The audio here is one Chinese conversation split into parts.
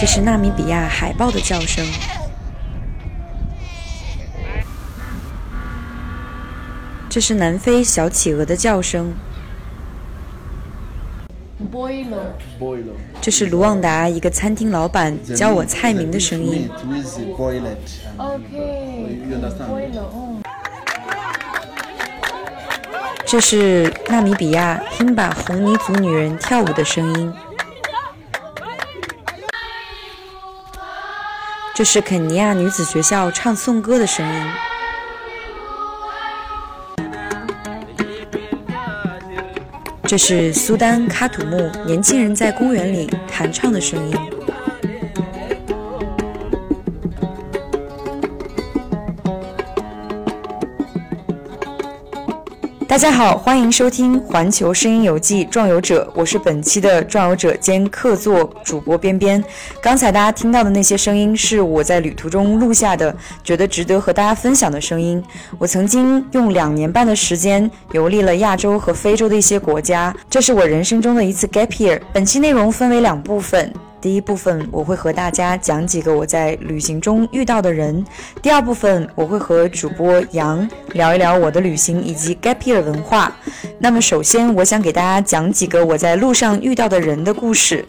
这是纳米比亚海豹的叫声。这是南非小企鹅的叫声。这是卢旺达一个餐厅老板教我菜名的声音。这是纳米比亚辛巴红泥族女人跳舞的声音。这是肯尼亚女子学校唱颂歌的声音。这是苏丹喀土穆年轻人在公园里弹唱的声音。大家好，欢迎收听《环球声音游记·壮游者》，我是本期的壮游者兼客座主播边边。刚才大家听到的那些声音是我在旅途中录下的，觉得值得和大家分享的声音。我曾经用两年半的时间游历了亚洲和非洲的一些国家，这是我人生中的一次 gap year。本期内容分为两部分。第一部分我会和大家讲几个我在旅行中遇到的人，第二部分我会和主播杨聊一聊我的旅行以及 gap year 文化。那么首先我想给大家讲几个我在路上遇到的人的故事。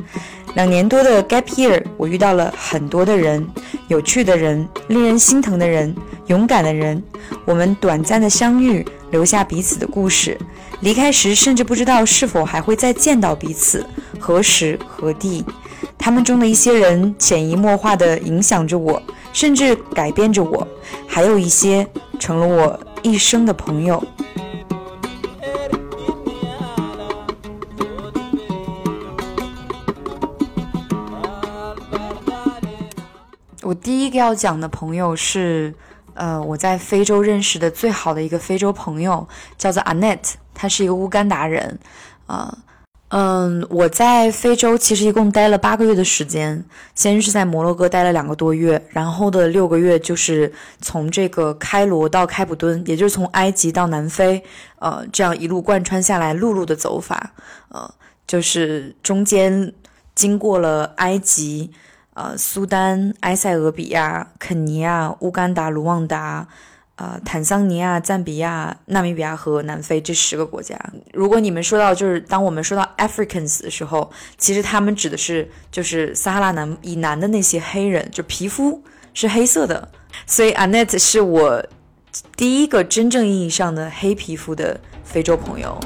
两年多的 gap year，我遇到了很多的人，有趣的人，令人心疼的人，勇敢的人。我们短暂的相遇，留下彼此的故事。离开时甚至不知道是否还会再见到彼此，何时何地。他们中的一些人潜移默化地影响着我，甚至改变着我；还有一些成了我一生的朋友。我第一个要讲的朋友是，呃，我在非洲认识的最好的一个非洲朋友，叫做 Annette，他是一个乌干达人，啊。嗯，我在非洲其实一共待了八个月的时间，先是在摩洛哥待了两个多月，然后的六个月就是从这个开罗到开普敦，也就是从埃及到南非，呃，这样一路贯穿下来，陆路的走法，呃，就是中间经过了埃及、呃，苏丹、埃塞俄比亚、肯尼亚、乌干达、卢旺达。呃，坦桑尼亚、赞比亚、纳米比亚和南非这十个国家，如果你们说到就是当我们说到 Africans 的时候，其实他们指的是就是撒哈拉南以南的那些黑人，就皮肤是黑色的。所以 Annette 是我第一个真正意义上的黑皮肤的非洲朋友。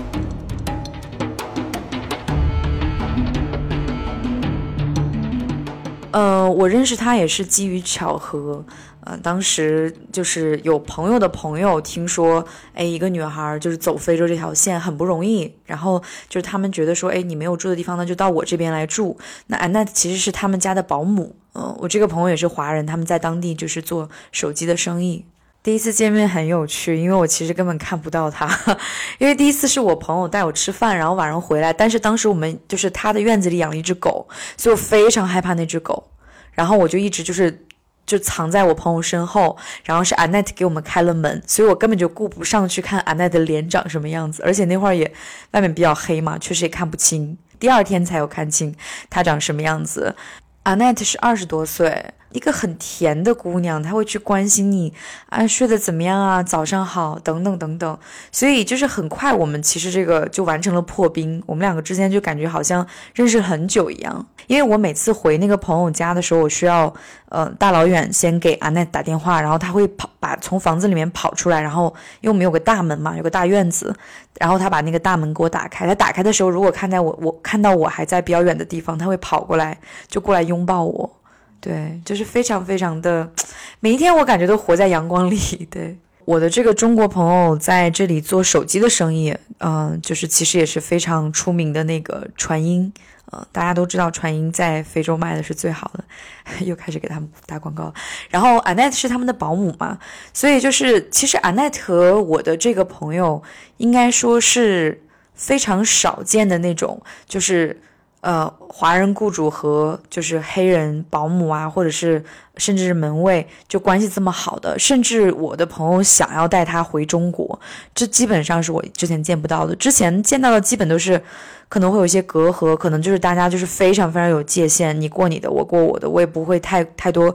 呃，我认识他也是基于巧合。呃，当时就是有朋友的朋友听说，哎，一个女孩就是走非洲这条线很不容易，然后就是他们觉得说，哎，你没有住的地方，那就到我这边来住。那安娜其实是他们家的保姆，嗯，我这个朋友也是华人，他们在当地就是做手机的生意。第一次见面很有趣，因为我其实根本看不到他，因为第一次是我朋友带我吃饭，然后晚上回来，但是当时我们就是他的院子里养了一只狗，所以我非常害怕那只狗，然后我就一直就是。就藏在我朋友身后，然后是 Annette 给我们开了门，所以我根本就顾不上去看 Annette 的脸长什么样子，而且那会儿也外面比较黑嘛，确实也看不清。第二天才有看清她长什么样子。Annette 是二十多岁。一个很甜的姑娘，她会去关心你，啊，睡得怎么样啊？早上好，等等等等。所以就是很快，我们其实这个就完成了破冰。我们两个之间就感觉好像认识很久一样。因为我每次回那个朋友家的时候，我需要呃大老远先给阿奈打电话，然后他会跑把从房子里面跑出来，然后因为我们有个大门嘛，有个大院子，然后他把那个大门给我打开。他打开的时候，如果看在我我看到我还在比较远的地方，他会跑过来就过来拥抱我。对，就是非常非常的，每一天我感觉都活在阳光里。对，我的这个中国朋友在这里做手机的生意，嗯，就是其实也是非常出名的那个传音，呃，大家都知道传音在非洲卖的是最好的，又开始给他们打广告。然后 Anet 是他们的保姆嘛，所以就是其实 Anet 和我的这个朋友应该说是非常少见的那种，就是。呃，华人雇主和就是黑人保姆啊，或者是甚至是门卫，就关系这么好的，甚至我的朋友想要带他回中国，这基本上是我之前见不到的。之前见到的基本都是可能会有一些隔阂，可能就是大家就是非常非常有界限，你过你的，我过我的，我也不会太太多，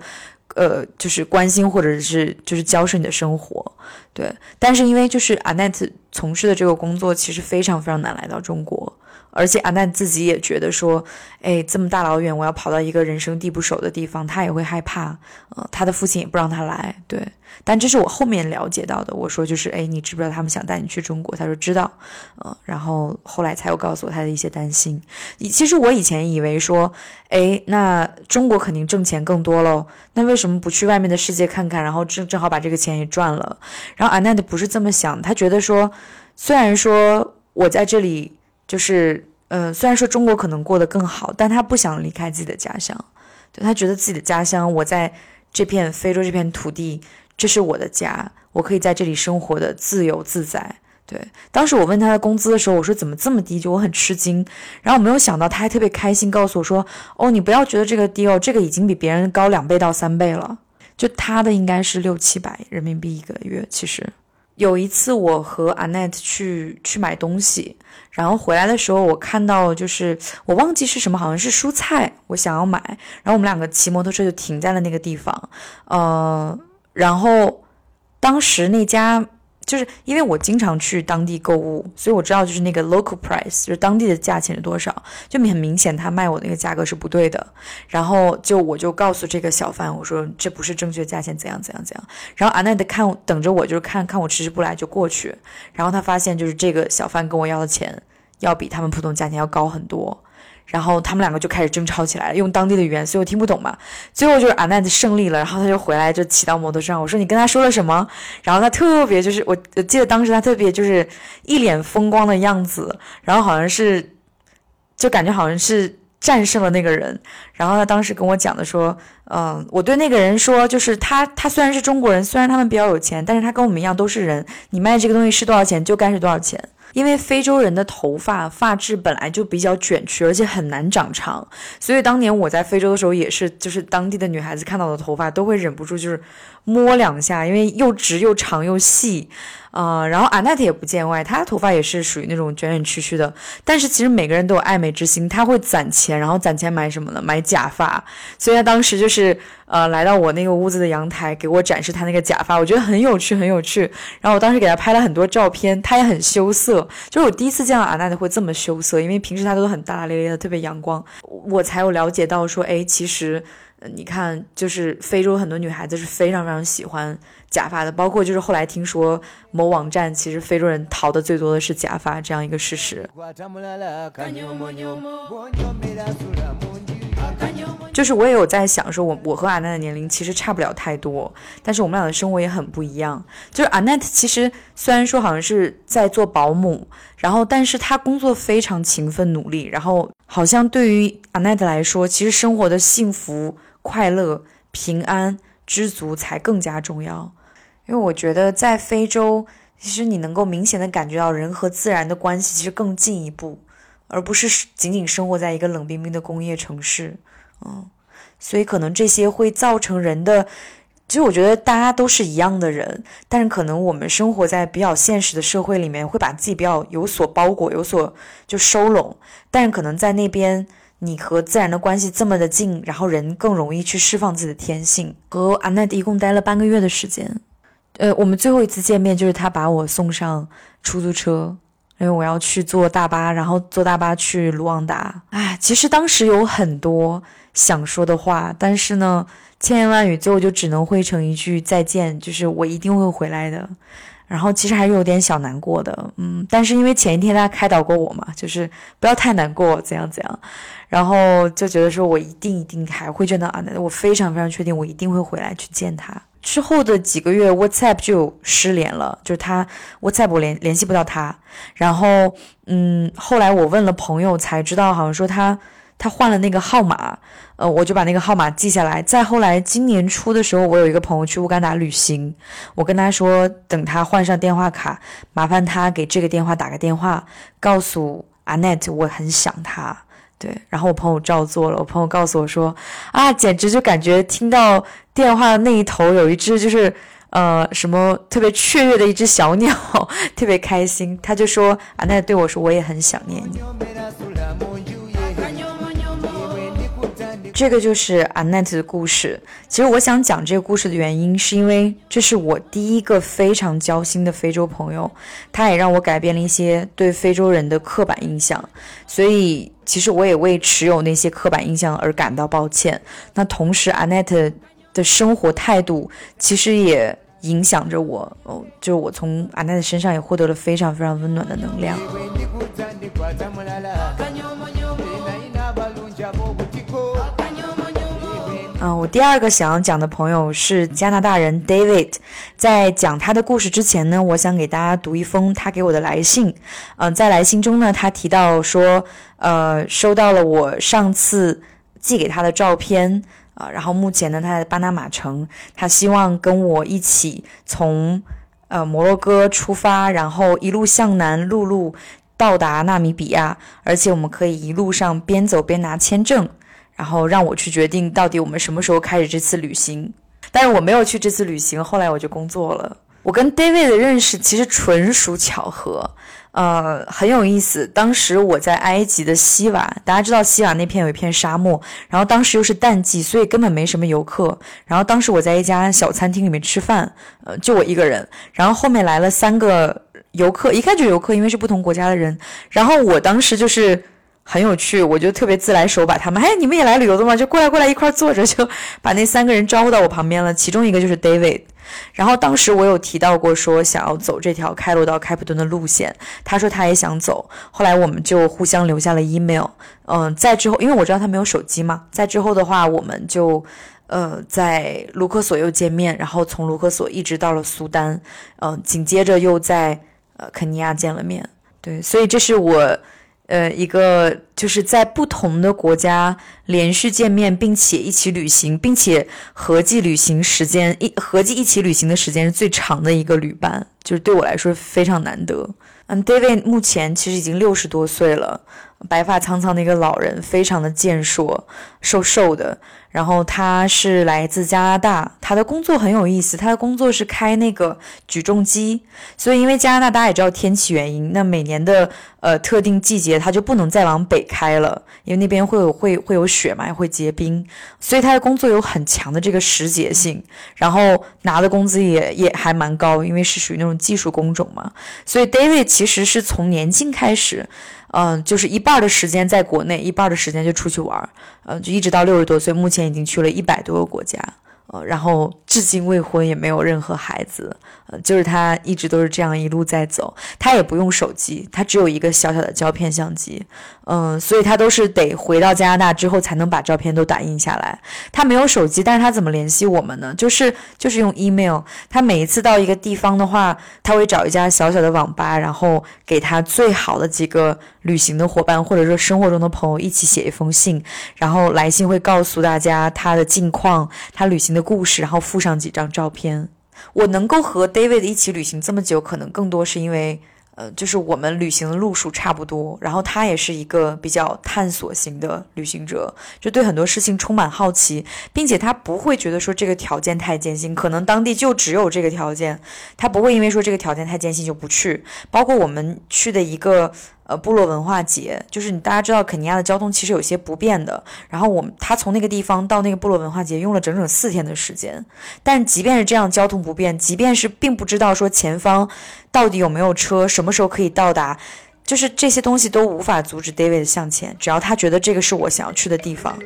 呃，就是关心或者是就是交涉你的生活，对。但是因为就是 Annette 从事的这个工作，其实非常非常难来到中国。而且阿难自己也觉得说，哎，这么大老远，我要跑到一个人生地不熟的地方，他也会害怕。呃，他的父亲也不让他来。对，但这是我后面了解到的。我说就是，哎，你知不知道他们想带你去中国？他说知道。呃，然后后来才有告诉我他的一些担心。其实我以前以为说，哎，那中国肯定挣钱更多喽，那为什么不去外面的世界看看？然后正正好把这个钱也赚了。然后阿难的不是这么想，他觉得说，虽然说我在这里。就是，呃，虽然说中国可能过得更好，但他不想离开自己的家乡，对他觉得自己的家乡，我在这片非洲这片土地，这是我的家，我可以在这里生活的自由自在。对，当时我问他的工资的时候，我说怎么这么低，就我很吃惊，然后我没有想到他还特别开心，告诉我说，哦，你不要觉得这个低哦，这个已经比别人高两倍到三倍了，就他的应该是六七百人民币一个月，其实。有一次，我和 Annette 去去买东西，然后回来的时候，我看到就是我忘记是什么，好像是蔬菜，我想要买，然后我们两个骑摩托车就停在了那个地方，呃，然后当时那家。就是因为我经常去当地购物，所以我知道就是那个 local price，就是当地的价钱是多少，就很明显他卖我那个价格是不对的。然后就我就告诉这个小贩，我说这不是正确价钱，怎样怎样怎样。然后阿奈德看等着我，就是看看我迟迟不来就过去。然后他发现就是这个小贩跟我要的钱要比他们普通价钱要高很多。然后他们两个就开始争吵起来了，用当地的语言，所以我听不懂嘛。最后就是阿奈的胜利了，然后他就回来就骑到摩托车上。我说你跟他说了什么？然后他特别就是我记得当时他特别就是一脸风光的样子，然后好像是就感觉好像是战胜了那个人。然后他当时跟我讲的说，嗯，我对那个人说，就是他他虽然是中国人，虽然他们比较有钱，但是他跟我们一样都是人。你卖这个东西是多少钱就该是多少钱。因为非洲人的头发发质本来就比较卷曲，而且很难长长，所以当年我在非洲的时候，也是就是当地的女孩子看到的头发都会忍不住就是摸两下，因为又直又长又细。啊，然后阿奈特也不见外，她的头发也是属于那种卷卷曲曲的。但是其实每个人都有爱美之心，她会攒钱，然后攒钱买什么呢？买假发。所以她当时就是呃来到我那个屋子的阳台，给我展示她那个假发，我觉得很有趣，很有趣。然后我当时给她拍了很多照片，她也很羞涩，就是我第一次见到阿奈特会这么羞涩，因为平时她都很大大咧咧的，特别阳光。我才有了解到说，哎，其实。你看，就是非洲很多女孩子是非常非常喜欢假发的，包括就是后来听说某网站，其实非洲人淘的最多的是假发这样一个事实。就是我也有在想，说我我和阿奈的年龄其实差不了太多，但是我们俩的生活也很不一样。就是阿奈其实虽然说好像是在做保姆，然后但是他工作非常勤奋努力，然后好像对于阿奈来说，其实生活的幸福。快乐、平安、知足才更加重要，因为我觉得在非洲，其实你能够明显的感觉到人和自然的关系其实更进一步，而不是仅仅生活在一个冷冰冰的工业城市。嗯，所以可能这些会造成人的，其实我觉得大家都是一样的人，但是可能我们生活在比较现实的社会里面，会把自己比较有所包裹、有所就收拢，但是可能在那边。你和自然的关系这么的近，然后人更容易去释放自己的天性。和阿奈一共待了半个月的时间，呃，我们最后一次见面就是他把我送上出租车，因为我要去坐大巴，然后坐大巴去卢旺达。哎，其实当时有很多想说的话，但是呢，千言万语最后就只能汇成一句再见，就是我一定会回来的。然后其实还是有点小难过的，嗯，但是因为前一天他开导过我嘛，就是不要太难过，怎样怎样。然后就觉得说，我一定一定还会见到阿南，我非常非常确定，我一定会回来去见他。之后的几个月，WhatsApp 就失联了，就是他 WhatsApp 我联联系不到他。然后，嗯，后来我问了朋友才知道，好像说他他换了那个号码，呃，我就把那个号码记下来。再后来，今年初的时候，我有一个朋友去乌干达旅行，我跟他说，等他换上电话卡，麻烦他给这个电话打个电话，告诉阿 Net 我很想他。对，然后我朋友照做了。我朋友告诉我说：“啊，简直就感觉听到电话那一头有一只就是呃什么特别雀跃的一只小鸟，特别开心。”他就说：“啊，那对我说我也很想念你。”这个就是安奈特的故事。其实我想讲这个故事的原因，是因为这是我第一个非常交心的非洲朋友，他也让我改变了一些对非洲人的刻板印象。所以，其实我也为持有那些刻板印象而感到抱歉。那同时，安奈特的生活态度其实也影响着我。哦，就是我从安奈特身上也获得了非常非常温暖的能量。嗯，我第二个想要讲的朋友是加拿大人 David。在讲他的故事之前呢，我想给大家读一封他给我的来信。嗯，在来信中呢，他提到说，呃，收到了我上次寄给他的照片啊，然后目前呢他在巴拿马城，他希望跟我一起从呃摩洛哥出发，然后一路向南陆路到达纳米比亚，而且我们可以一路上边走边拿签证。然后让我去决定到底我们什么时候开始这次旅行，但是我没有去这次旅行，后来我就工作了。我跟 David 的认识其实纯属巧合，呃，很有意思。当时我在埃及的西瓦，大家知道西瓦那片有一片沙漠，然后当时又是淡季，所以根本没什么游客。然后当时我在一家小餐厅里面吃饭，呃，就我一个人。然后后面来了三个游客，一看就游客，因为是不同国家的人。然后我当时就是。很有趣，我就特别自来熟，把他们，哎，你们也来旅游的吗？就过来过来一块坐着，就把那三个人招呼到我旁边了。其中一个就是 David，然后当时我有提到过说想要走这条开罗到开普敦的路线，他说他也想走。后来我们就互相留下了 email，嗯，在之后，因为我知道他没有手机嘛，在之后的话，我们就呃在卢克索又见面，然后从卢克索一直到了苏丹，嗯，紧接着又在呃肯尼亚见了面。对，所以这是我。呃，一个就是在不同的国家连续见面，并且一起旅行，并且合计旅行时间一合计一起旅行的时间是最长的一个旅伴，就是对我来说非常难得。嗯，David 目前其实已经六十多岁了，白发苍苍的一个老人，非常的健硕，瘦瘦的。然后他是来自加拿大，他的工作很有意思，他的工作是开那个举重机，所以因为加拿大大家也知道天气原因，那每年的呃特定季节他就不能再往北开了，因为那边会有会会有雪嘛，会结冰，所以他的工作有很强的这个时节性，然后拿的工资也也还蛮高，因为是属于那种技术工种嘛，所以 David 其实是从年轻开始。嗯，就是一半的时间在国内，一半的时间就出去玩，嗯，就一直到六十多岁，目前已经去了一百多个国家。呃，然后至今未婚，也没有任何孩子，就是他一直都是这样一路在走，他也不用手机，他只有一个小小的胶片相机，嗯，所以他都是得回到加拿大之后才能把照片都打印下来。他没有手机，但是他怎么联系我们呢？就是就是用 email。他每一次到一个地方的话，他会找一家小小的网吧，然后给他最好的几个旅行的伙伴或者说生活中的朋友一起写一封信，然后来信会告诉大家他的近况，他旅行。的故事，然后附上几张照片。我能够和 David 一起旅行这么久，可能更多是因为，呃，就是我们旅行的路数差不多。然后他也是一个比较探索型的旅行者，就对很多事情充满好奇，并且他不会觉得说这个条件太艰辛，可能当地就只有这个条件，他不会因为说这个条件太艰辛就不去。包括我们去的一个。呃，部落文化节就是你大家知道，肯尼亚的交通其实有些不便的。然后我们他从那个地方到那个部落文化节用了整整四天的时间。但即便是这样交通不便，即便是并不知道说前方到底有没有车，什么时候可以到达，就是这些东西都无法阻止 David 向前。只要他觉得这个是我想要去的地方。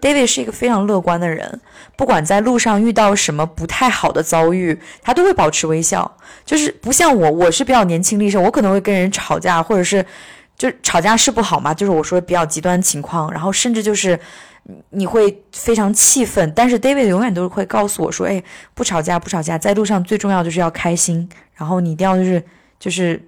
David 是一个非常乐观的人，不管在路上遇到什么不太好的遭遇，他都会保持微笑。就是不像我，我是比较年轻力盛，我可能会跟人吵架，或者是就吵架是不好嘛。就是我说比较极端情况，然后甚至就是你会非常气愤，但是 David 永远都会告诉我说：“哎，不吵架，不吵架，在路上最重要就是要开心，然后你一定要就是就是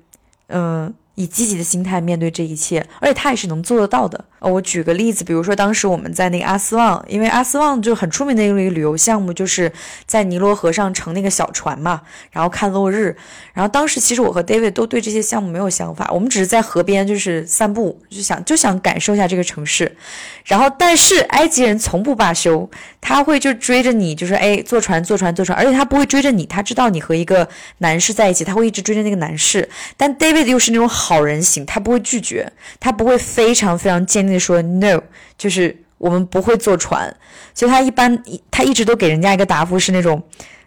嗯，以积极的心态面对这一切。”而且他也是能做得到的。呃，我举个例子，比如说当时我们在那个阿斯旺，因为阿斯旺就很出名的一个旅游项目，就是在尼罗河上乘那个小船嘛，然后看落日。然后当时其实我和 David 都对这些项目没有想法，我们只是在河边就是散步，就想就想感受一下这个城市。然后但是埃及人从不罢休，他会就追着你，就是哎坐船坐船坐船，而且他不会追着你，他知道你和一个男士在一起，他会一直追着那个男士。但 David 又是那种好人型，他不会拒绝，他不会非常非常坚说 no，就是我们不会坐船，所以他一般他一直都给人家一个答复是那种。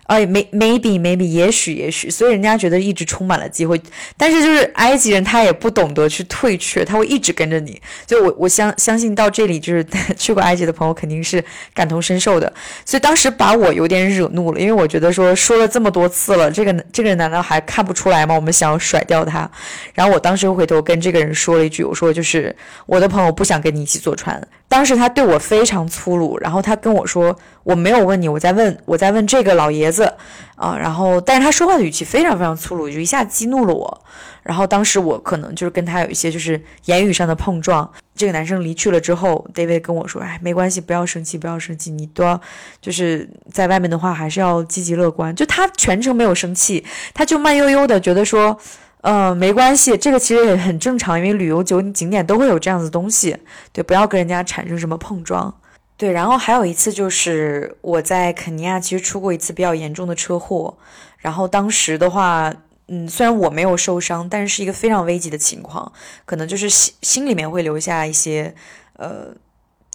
哎，may maybe maybe 也许也许，所以人家觉得一直充满了机会。但是就是埃及人他也不懂得去退却，他会一直跟着你。所以我我相相信到这里就是 去过埃及的朋友肯定是感同身受的。所以当时把我有点惹怒了，因为我觉得说说了这么多次了，这个这个人难道还看不出来吗？我们想要甩掉他。然后我当时回头跟这个人说了一句，我说就是我的朋友不想跟你一起坐船。当时他对我非常粗鲁，然后他跟我说：“我没有问你，我在问，我在问这个老爷子啊。”然后，但是他说话的语气非常非常粗鲁，就一下激怒了我。然后当时我可能就是跟他有一些就是言语上的碰撞。这个男生离去了之后，David 跟我说：“哎，没关系，不要生气，不要生气，你都要就是在外面的话还是要积极乐观。”就他全程没有生气，他就慢悠悠的觉得说。呃，没关系，这个其实也很正常，因为旅游景景点都会有这样子东西，对，不要跟人家产生什么碰撞，对。然后还有一次就是我在肯尼亚其实出过一次比较严重的车祸，然后当时的话，嗯，虽然我没有受伤，但是是一个非常危急的情况，可能就是心心里面会留下一些，呃，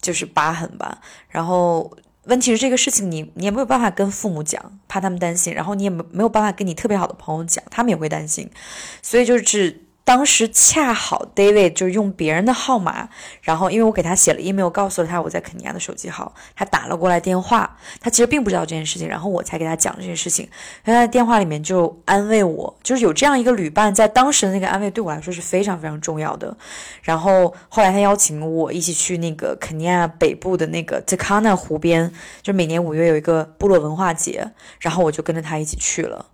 就是疤痕吧，然后。问题是这个事情，你你也没有办法跟父母讲，怕他们担心，然后你也没没有办法跟你特别好的朋友讲，他们也会担心，所以就是。当时恰好 David 就是用别人的号码，然后因为我给他写了 email，告诉了他我在肯尼亚的手机号，他打了过来电话，他其实并不知道这件事情，然后我才给他讲这件事情。他在电话里面就安慰我，就是有这样一个旅伴，在当时的那个安慰对我来说是非常非常重要的。然后后来他邀请我一起去那个肯尼亚北部的那个 Takana 湖边，就每年五月有一个部落文化节，然后我就跟着他一起去了。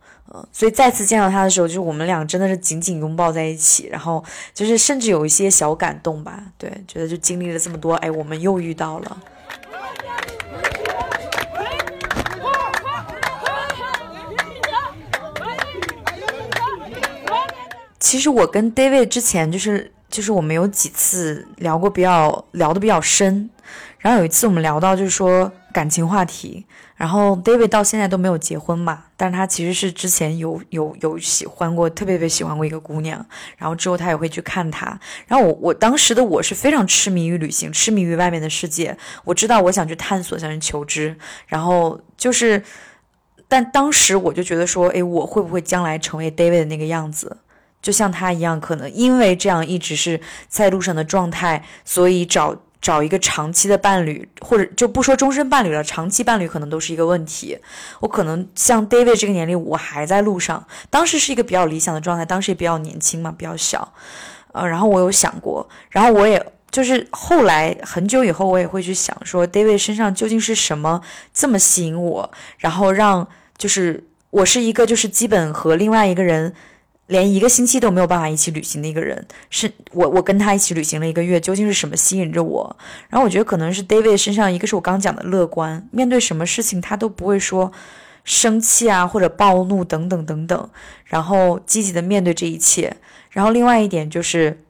所以再次见到他的时候，就是我们俩真的是紧紧拥抱在一起，然后就是甚至有一些小感动吧。对，觉得就经历了这么多，哎，我们又遇到了。其实我跟 David 之前就是就是我们有几次聊过比较聊的比较深，然后有一次我们聊到就是说感情话题。然后 David 到现在都没有结婚嘛，但是他其实是之前有有有喜欢过，特别特别喜欢过一个姑娘，然后之后他也会去看她。然后我我当时的我是非常痴迷于旅行，痴迷于外面的世界。我知道我想去探索，想去求知。然后就是，但当时我就觉得说，哎，我会不会将来成为 David 的那个样子，就像他一样？可能因为这样一直是在路上的状态，所以找。找一个长期的伴侣，或者就不说终身伴侣了，长期伴侣可能都是一个问题。我可能像 David 这个年龄，我还在路上。当时是一个比较理想的状态，当时也比较年轻嘛，比较小。呃，然后我有想过，然后我也就是后来很久以后，我也会去想说，David 身上究竟是什么这么吸引我，然后让就是我是一个就是基本和另外一个人。连一个星期都没有办法一起旅行的一个人，是我。我跟他一起旅行了一个月，究竟是什么吸引着我？然后我觉得可能是 David 身上，一个是我刚讲的乐观，面对什么事情他都不会说生气啊或者暴怒等等等等，然后积极的面对这一切。然后另外一点就是，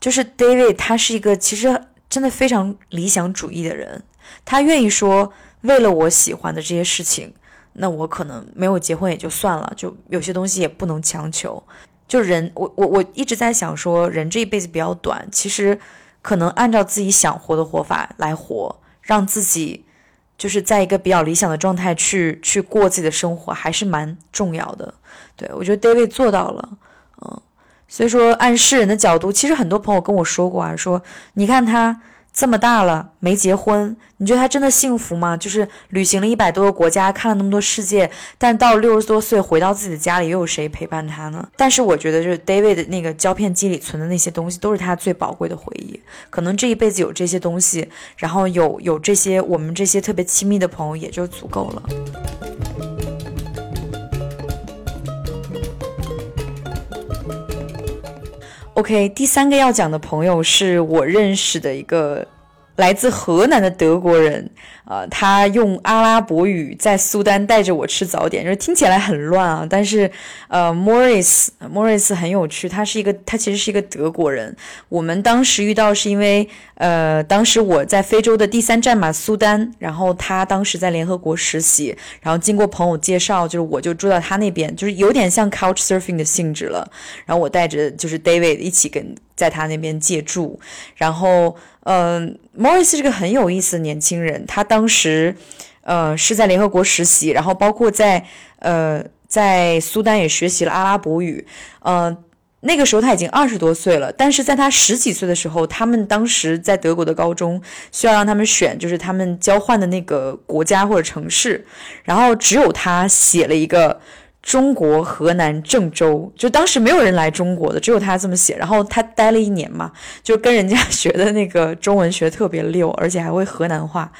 就是 David 他是一个其实真的非常理想主义的人，他愿意说为了我喜欢的这些事情。那我可能没有结婚也就算了，就有些东西也不能强求。就人，我我我一直在想说，人这一辈子比较短，其实可能按照自己想活的活法来活，让自己就是在一个比较理想的状态去去过自己的生活，还是蛮重要的。对我觉得 David 做到了，嗯，所以说按世人的角度，其实很多朋友跟我说过啊，说你看他。这么大了没结婚，你觉得他真的幸福吗？就是旅行了一百多个国家，看了那么多世界，但到六十多岁回到自己的家里，又有谁陪伴他呢？但是我觉得，就是 David 的那个胶片机里存的那些东西，都是他最宝贵的回忆。可能这一辈子有这些东西，然后有有这些我们这些特别亲密的朋友，也就足够了。OK，第三个要讲的朋友是我认识的一个来自河南的德国人。呃，他用阿拉伯语在苏丹带着我吃早点，就是听起来很乱啊。但是，呃，Morris，Morris 很有趣，他是一个，他其实是一个德国人。我们当时遇到是因为，呃，当时我在非洲的第三站嘛，苏丹，然后他当时在联合国实习，然后经过朋友介绍，就是我就住到他那边，就是有点像 Couch Surfing 的性质了。然后我带着就是 David 一起跟在他那边借住，然后。嗯，Morris 是个很有意思的年轻人。他当时，呃，是在联合国实习，然后包括在呃在苏丹也学习了阿拉伯语。呃，那个时候他已经二十多岁了，但是在他十几岁的时候，他们当时在德国的高中需要让他们选，就是他们交换的那个国家或者城市，然后只有他写了一个。中国河南郑州，就当时没有人来中国的，只有他这么写。然后他待了一年嘛，就跟人家学的那个中文学特别溜，而且还会河南话，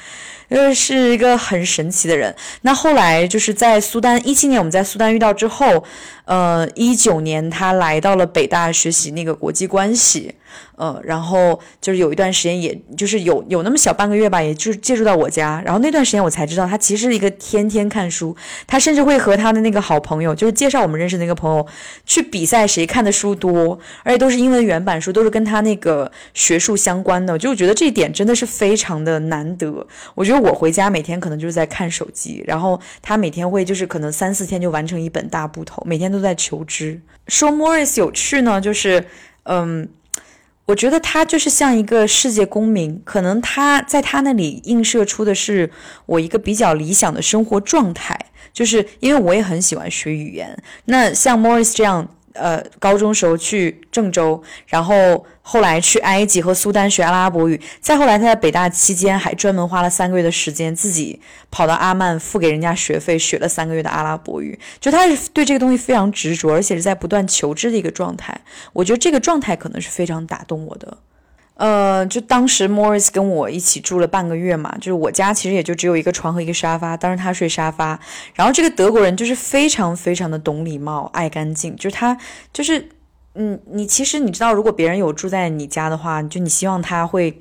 呃，是一个很神奇的人。那后来就是在苏丹，一七年我们在苏丹遇到之后，呃，一九年他来到了北大学习那个国际关系。呃，然后就是有一段时间，也就是有有那么小半个月吧，也就是借住到我家。然后那段时间我才知道，他其实是一个天天看书，他甚至会和他的那个好朋友，就是介绍我们认识那个朋友，去比赛谁看的书多，而且都是英文原版书，都是跟他那个学术相关的。就我觉得这一点真的是非常的难得。我觉得我回家每天可能就是在看手机，然后他每天会就是可能三四天就完成一本大部头，每天都在求知。说 Morris 有趣呢，就是嗯。我觉得他就是像一个世界公民，可能他在他那里映射出的是我一个比较理想的生活状态，就是因为我也很喜欢学语言。那像 Morris 这样。呃，高中时候去郑州，然后后来去埃及和苏丹学阿拉伯语，再后来他在北大期间还专门花了三个月的时间，自己跑到阿曼付给人家学费，学了三个月的阿拉伯语。就他是对这个东西非常执着，而且是在不断求知的一个状态。我觉得这个状态可能是非常打动我的。呃，就当时 Morris 跟我一起住了半个月嘛，就是我家其实也就只有一个床和一个沙发，当时他睡沙发。然后这个德国人就是非常非常的懂礼貌、爱干净，就是他就是，嗯，你其实你知道，如果别人有住在你家的话，就你希望他会。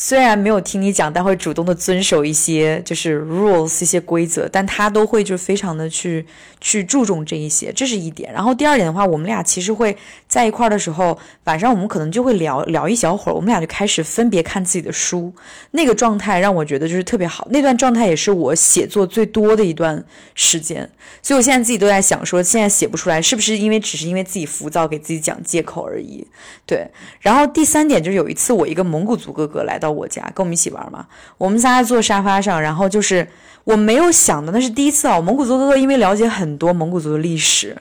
虽然没有听你讲，但会主动的遵守一些就是 rules 一些规则，但他都会就非常的去去注重这一些，这是一点。然后第二点的话，我们俩其实会在一块的时候，晚上我们可能就会聊聊一小会儿，我们俩就开始分别看自己的书，那个状态让我觉得就是特别好。那段状态也是我写作最多的一段时间，所以我现在自己都在想说，现在写不出来是不是因为只是因为自己浮躁，给自己讲借口而已。对。然后第三点就是有一次我一个蒙古族哥哥来到。我家跟我们一起玩嘛，我们仨坐沙发上，然后就是我没有想到那是第一次啊。蒙古族哥哥因为了解很多蒙古族的历史，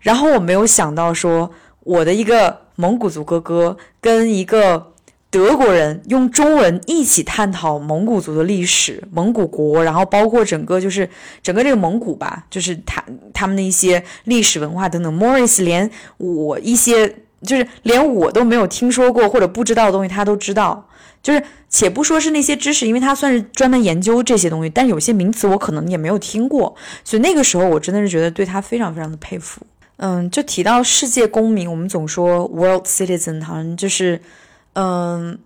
然后我没有想到说我的一个蒙古族哥哥跟一个德国人用中文一起探讨蒙古族的历史、蒙古国，然后包括整个就是整个这个蒙古吧，就是他他们的一些历史文化等等。Morris 连我一些就是连我都没有听说过或者不知道的东西，他都知道。就是，且不说是那些知识，因为他算是专门研究这些东西，但有些名词我可能也没有听过，所以那个时候我真的是觉得对他非常非常的佩服。嗯，就提到世界公民，我们总说 world citizen，好像就是，嗯，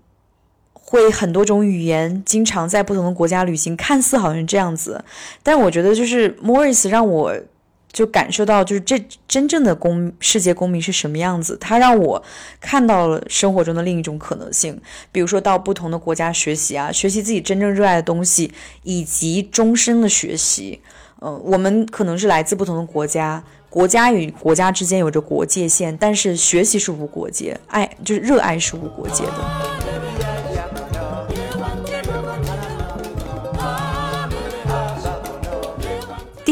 会很多种语言，经常在不同的国家旅行，看似好像这样子，但我觉得就是 Morris 让我。就感受到，就是这真正的公世界公民是什么样子。他让我看到了生活中的另一种可能性，比如说到不同的国家学习啊，学习自己真正热爱的东西，以及终身的学习。嗯，我们可能是来自不同的国家，国家与国家之间有着国界线，但是学习是无国界，爱就是热爱是无国界的。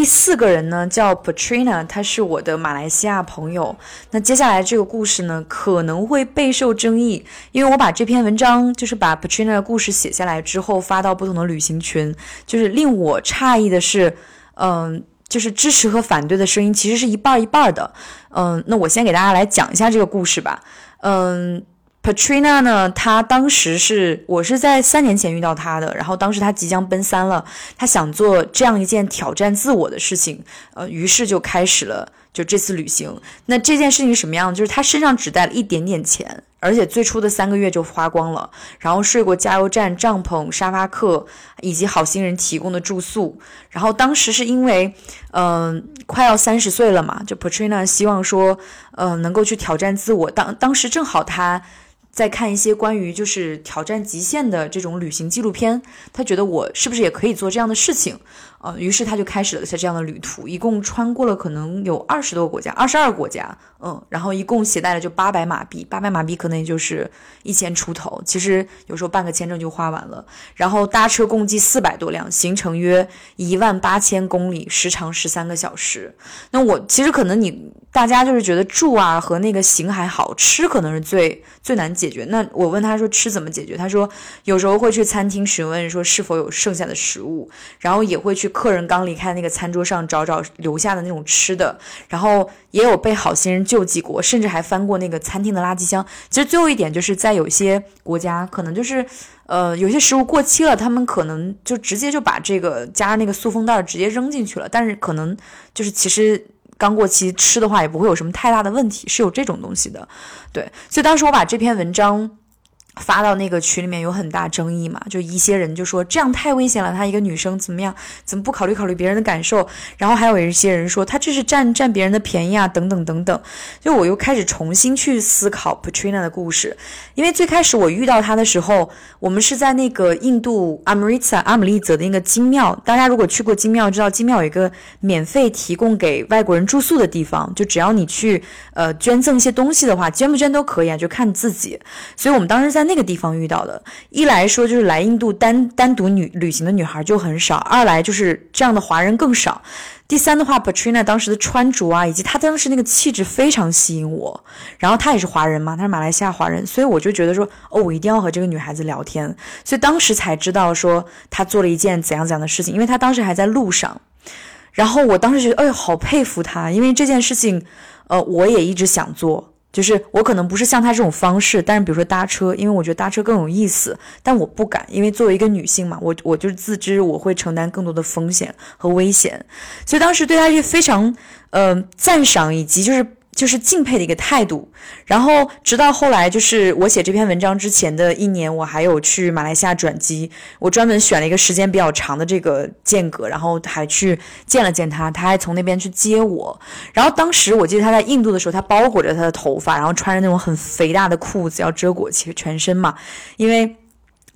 四个人呢叫 Patrina，他是我的马来西亚朋友。那接下来这个故事呢可能会备受争议，因为我把这篇文章就是把 Patrina 的故事写下来之后发到不同的旅行群，就是令我诧异的是，嗯，就是支持和反对的声音其实是一半一半的。嗯，那我先给大家来讲一下这个故事吧。嗯。Patrina 呢？她当时是我是在三年前遇到她的，然后当时她即将奔三了，她想做这样一件挑战自我的事情，呃，于是就开始了。就这次旅行，那这件事情什么样？就是他身上只带了一点点钱，而且最初的三个月就花光了，然后睡过加油站帐篷、沙发客，以及好心人提供的住宿。然后当时是因为，嗯，快要三十岁了嘛，就 Patrina 希望说，呃，能够去挑战自我。当当时正好他。在看一些关于就是挑战极限的这种旅行纪录片，他觉得我是不是也可以做这样的事情？呃，于是他就开始了他这样的旅途，一共穿过了可能有二十多个国家，二十二个国家，嗯，然后一共携带了就八百马币，八百马币可能也就是一千出头，其实有时候办个签证就花完了。然后搭车共计四百多辆，行程约一万八千公里，时长十三个小时。那我其实可能你大家就是觉得住啊和那个行还好吃，可能是最最难解决。那我问他说吃怎么解决？他说有时候会去餐厅询问说是否有剩下的食物，然后也会去。客人刚离开那个餐桌上，找找留下的那种吃的，然后也有被好心人救济过，甚至还翻过那个餐厅的垃圾箱。其实最后一点就是在有些国家，可能就是呃有些食物过期了，他们可能就直接就把这个夹着那个塑封袋直接扔进去了。但是可能就是其实刚过期吃的话，也不会有什么太大的问题，是有这种东西的。对，所以当时我把这篇文章。发到那个群里面有很大争议嘛，就一些人就说这样太危险了，她一个女生怎么样，怎么不考虑考虑别人的感受？然后还有一些人说她这是占占别人的便宜啊，等等等等。就我又开始重新去思考 Patrina 的故事，因为最开始我遇到她的时候，我们是在那个印度阿姆利萨阿姆利泽的那个金庙。大家如果去过金庙，知道金庙有一个免费提供给外国人住宿的地方，就只要你去呃捐赠一些东西的话，捐不捐都可以啊，就看自己。所以我们当时在。那个地方遇到的，一来说就是来印度单单独女旅行的女孩就很少，二来就是这样的华人更少。第三的话，Patrina 当时的穿着啊，以及她当时那个气质非常吸引我。然后她也是华人嘛，她是马来西亚华人，所以我就觉得说，哦，我一定要和这个女孩子聊天。所以当时才知道说她做了一件怎样怎样的事情，因为她当时还在路上。然后我当时觉得，哎呦，好佩服她，因为这件事情，呃，我也一直想做。就是我可能不是像他这种方式，但是比如说搭车，因为我觉得搭车更有意思，但我不敢，因为作为一个女性嘛，我我就是自知我会承担更多的风险和危险，所以当时对他是非常呃赞赏以及就是。就是敬佩的一个态度，然后直到后来，就是我写这篇文章之前的一年，我还有去马来西亚转机，我专门选了一个时间比较长的这个间隔，然后还去见了见他，他还从那边去接我。然后当时我记得他在印度的时候，他包裹着他的头发，然后穿着那种很肥大的裤子，要遮裹其全身嘛，因为。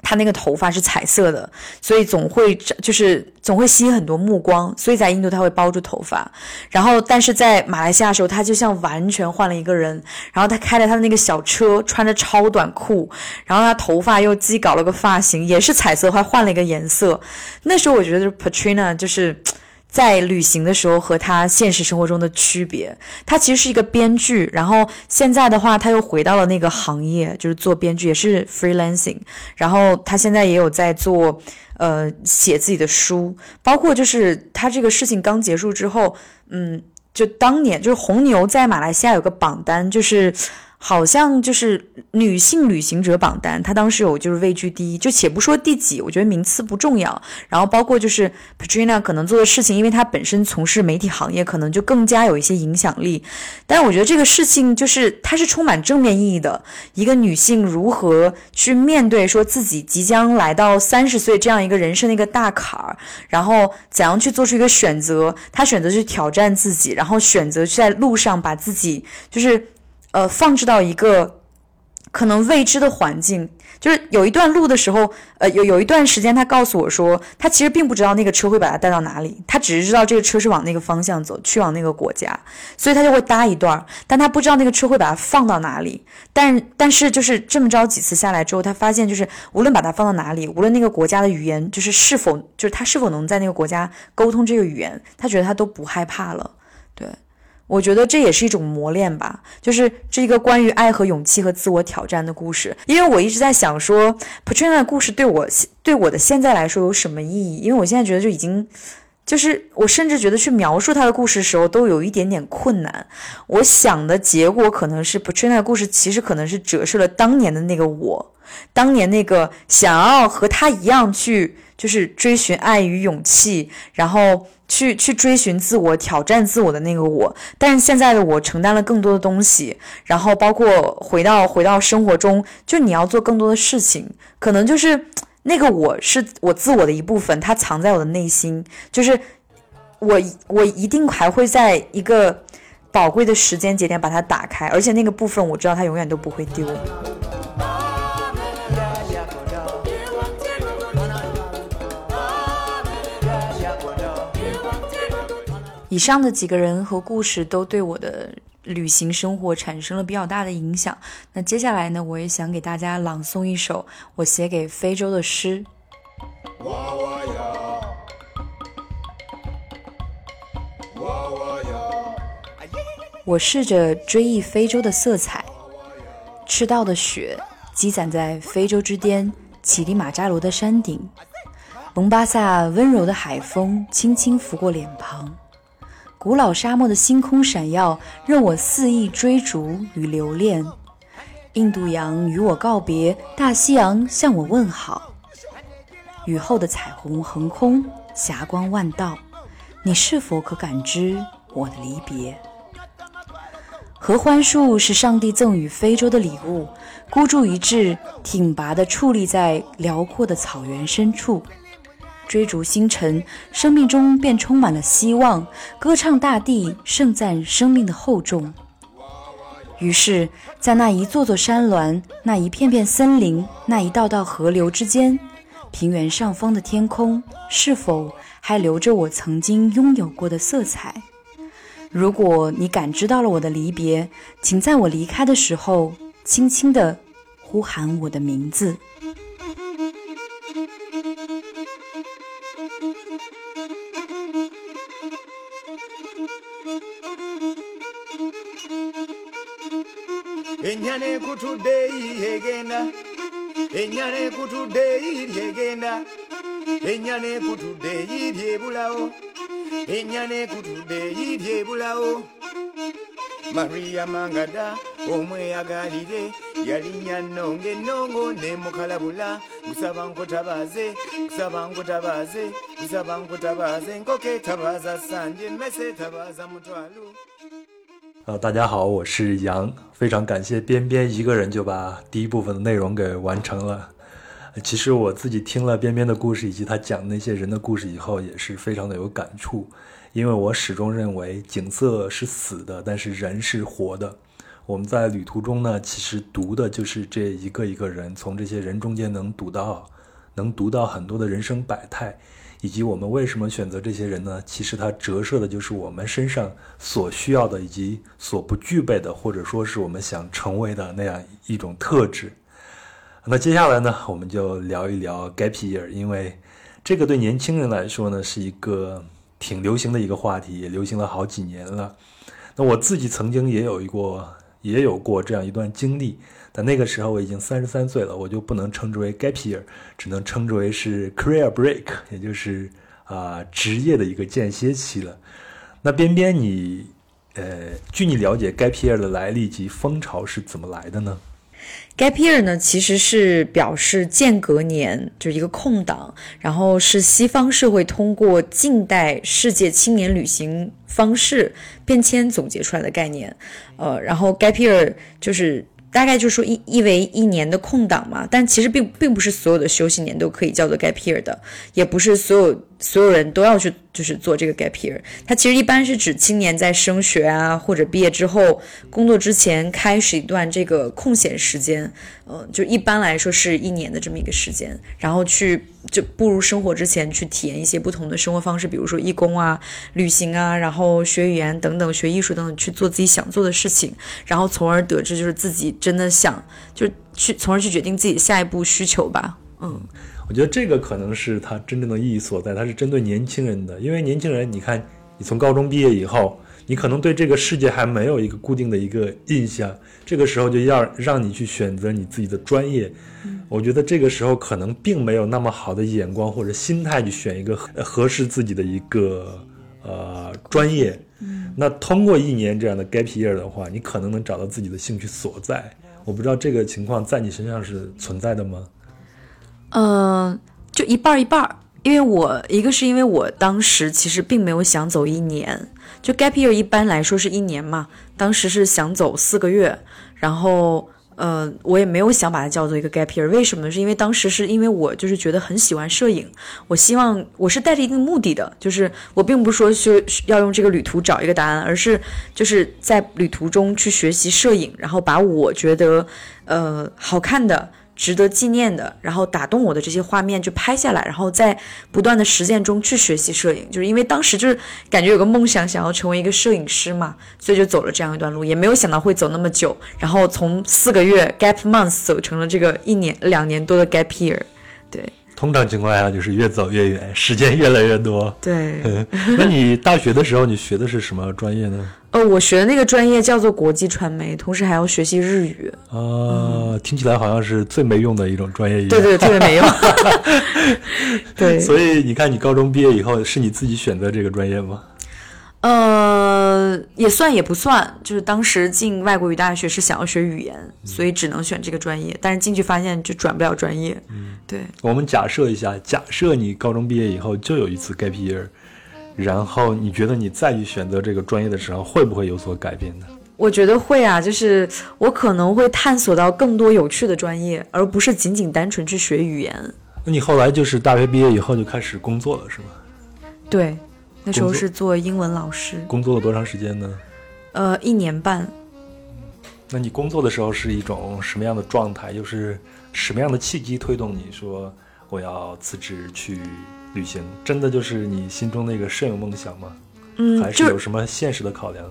他那个头发是彩色的，所以总会就是总会吸引很多目光，所以在印度他会包住头发，然后但是在马来西亚的时候，他就像完全换了一个人，然后他开着他的那个小车，穿着超短裤，然后他头发又自己搞了个发型，也是彩色，还换了一个颜色。那时候我觉得 Patrina 就是。在旅行的时候和他现实生活中的区别，他其实是一个编剧，然后现在的话他又回到了那个行业，就是做编剧，也是 freelancing。然后他现在也有在做，呃，写自己的书，包括就是他这个事情刚结束之后，嗯，就当年就是红牛在马来西亚有个榜单，就是。好像就是女性旅行者榜单，她当时有就是位居第一，就且不说第几，我觉得名次不重要。然后包括就是 Patrina 可能做的事情，因为她本身从事媒体行业，可能就更加有一些影响力。但我觉得这个事情就是它是充满正面意义的，一个女性如何去面对说自己即将来到三十岁这样一个人生的一个大坎儿，然后怎样去做出一个选择，她选择去挑战自己，然后选择去在路上把自己就是。呃，放置到一个可能未知的环境，就是有一段路的时候，呃，有有一段时间，他告诉我说，他其实并不知道那个车会把他带到哪里，他只是知道这个车是往那个方向走，去往那个国家，所以他就会搭一段，但他不知道那个车会把他放到哪里。但但是就是这么着几次下来之后，他发现就是无论把他放到哪里，无论那个国家的语言就是是否就是他是否能在那个国家沟通这个语言，他觉得他都不害怕了，对。我觉得这也是一种磨练吧，就是这一个关于爱和勇气和自我挑战的故事。因为我一直在想说，Patrina 的故事对我对我的现在来说有什么意义？因为我现在觉得就已经，就是我甚至觉得去描述她的故事的时候都有一点点困难。我想的结果可能是 Patrina 的故事其实可能是折射了当年的那个我，当年那个想要和她一样去。就是追寻爱与勇气，然后去去追寻自我、挑战自我的那个我。但是现在的我承担了更多的东西，然后包括回到回到生活中，就你要做更多的事情，可能就是那个我是我自我的一部分，它藏在我的内心，就是我我一定还会在一个。宝贵的时间节点，把它打开，而且那个部分我知道它永远都不会丢。以上的几个人和故事都对我的旅行生活产生了比较大的影响。那接下来呢，我也想给大家朗诵一首我写给非洲的诗。我试着追忆非洲的色彩，赤道的雪积攒在非洲之巅乞力马扎罗的山顶，蒙巴萨温柔的海风轻轻拂过脸庞，古老沙漠的星空闪耀，任我肆意追逐与留恋。印度洋与我告别，大西洋向我问好，雨后的彩虹横空，霞光万道，你是否可感知我的离别？合欢树是上帝赠予非洲的礼物，孤注一掷，挺拔地矗立在辽阔的草原深处，追逐星辰，生命中便充满了希望，歌唱大地，盛赞生命的厚重。于是，在那一座座山峦、那一片片森林、那一道道河流之间，平原上方的天空，是否还留着我曾经拥有过的色彩？如果你感知到了我的离别，请在我离开的时候，轻轻地呼喊我的名字。ennyana ekutudde eyiiri egenda ennyana ekutudde eyiiri egenda ennyana ekutudde eyiiri mariya mangada omweyagalire yalinnya nnonga ennongo nemukalabula kusaba nkutabaaze kusaba nkutabaaze kusaba nkutabaaze nkoko etabaza sanje mmese etabaza mutwalo 呃，大家好，我是杨，非常感谢边边一个人就把第一部分的内容给完成了。其实我自己听了边边的故事以及他讲那些人的故事以后，也是非常的有感触。因为我始终认为景色是死的，但是人是活的。我们在旅途中呢，其实读的就是这一个一个人，从这些人中间能读到，能读到很多的人生百态，以及我们为什么选择这些人呢？其实它折射的就是我们身上所需要的以及所不具备的，或者说是我们想成为的那样一种特质。那接下来呢，我们就聊一聊 gap year，因为这个对年轻人来说呢，是一个挺流行的一个话题，也流行了好几年了。那我自己曾经也有一过，也有过这样一段经历，但那个时候我已经三十三岁了，我就不能称之为 gap year，只能称之为是 career break，也就是啊职业的一个间歇期了。那边边你，呃，据你了解，gap year 的来历及风潮是怎么来的呢？Gap year 呢，其实是表示间隔年，就是一个空档，然后是西方社会通过近代世界青年旅行方式变迁总结出来的概念。呃，然后 Gap year 就是大概就是说意意为一年的空档嘛，但其实并并不是所有的休息年都可以叫做 Gap year 的，也不是所有所有人都要去。就是做这个 gap year，它其实一般是指青年在升学啊或者毕业之后工作之前开始一段这个空闲时间，呃，就一般来说是一年的这么一个时间，然后去就步入生活之前去体验一些不同的生活方式，比如说义工啊、旅行啊，然后学语言等等、学艺术等等，去做自己想做的事情，然后从而得知就是自己真的想，就是去从而去决定自己下一步需求吧，嗯。我觉得这个可能是它真正的意义所在，它是针对年轻人的。因为年轻人，你看，你从高中毕业以后，你可能对这个世界还没有一个固定的一个印象，这个时候就要让你去选择你自己的专业。我觉得这个时候可能并没有那么好的眼光或者心态去选一个合适自己的一个呃专业。那通过一年这样的 gap year 的话，你可能能找到自己的兴趣所在。我不知道这个情况在你身上是存在的吗？嗯，就一半一半儿，因为我一个是因为我当时其实并没有想走一年，就 gap year 一般来说是一年嘛，当时是想走四个月，然后呃我也没有想把它叫做一个 gap year，为什么？是因为当时是因为我就是觉得很喜欢摄影，我希望我是带着一定目的的，就是我并不是说去要用这个旅途找一个答案，而是就是在旅途中去学习摄影，然后把我觉得呃好看的。值得纪念的，然后打动我的这些画面就拍下来，然后在不断的实践中去学习摄影，就是因为当时就是感觉有个梦想，想要成为一个摄影师嘛，所以就走了这样一段路，也没有想到会走那么久，然后从四个月 gap month 走成了这个一年两年多的 gap year，对。通常情况下就是越走越远，时间越来越多。对。那你大学的时候你学的是什么专业呢？呃，我学的那个专业叫做国际传媒，同时还要学习日语。啊，听起来好像是最没用的一种专业一样。对对，特别没用。对，所以你看，你高中毕业以后是你自己选择这个专业吗？呃，也算也不算，就是当时进外国语大学是想要学语言，所以只能选这个专业。但是进去发现就转不了专业。嗯，对。我们假设一下，假设你高中毕业以后就有一次 gap year。然后你觉得你再去选择这个专业的时候，会不会有所改变呢？我觉得会啊，就是我可能会探索到更多有趣的专业，而不是仅仅单纯去学语言。那你后来就是大学毕业以后就开始工作了，是吗？对，那时候是做英文老师。工作了多长时间呢？呃，一年半。那你工作的时候是一种什么样的状态？又是什么样的契机推动你说我要辞职去？旅行真的就是你心中那个摄影梦想吗？嗯，还是有什么现实的考量？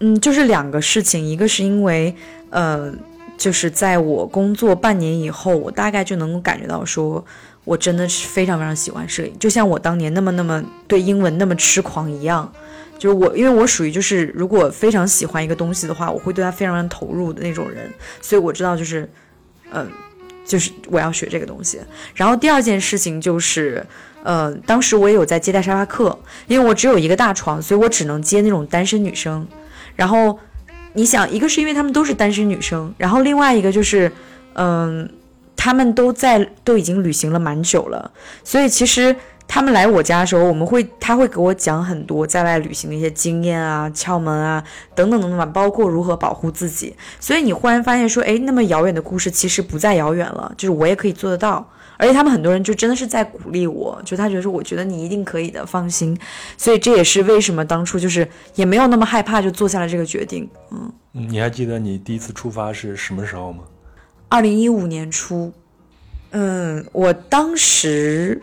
嗯，就是两个事情，一个是因为，呃，就是在我工作半年以后，我大概就能够感觉到，说我真的是非常非常喜欢摄影，就像我当年那么那么对英文那么痴狂一样。就是我，因为我属于就是如果非常喜欢一个东西的话，我会对它非常投入的那种人，所以我知道就是，嗯，就是我要学这个东西。然后第二件事情就是。呃，当时我也有在接待沙发客，因为我只有一个大床，所以我只能接那种单身女生。然后，你想，一个是因为他们都是单身女生，然后另外一个就是，嗯，他们都在都已经旅行了蛮久了，所以其实他们来我家的时候，我们会他会给我讲很多在外旅行的一些经验啊、窍门啊等等等等吧，包括如何保护自己。所以你忽然发现说，哎，那么遥远的故事其实不再遥远了，就是我也可以做得到。而且他们很多人就真的是在鼓励我，就他觉得说，我觉得你一定可以的，放心。所以这也是为什么当初就是也没有那么害怕，就做下了这个决定。嗯，你还记得你第一次出发是什么时候吗？二零一五年初。嗯，我当时。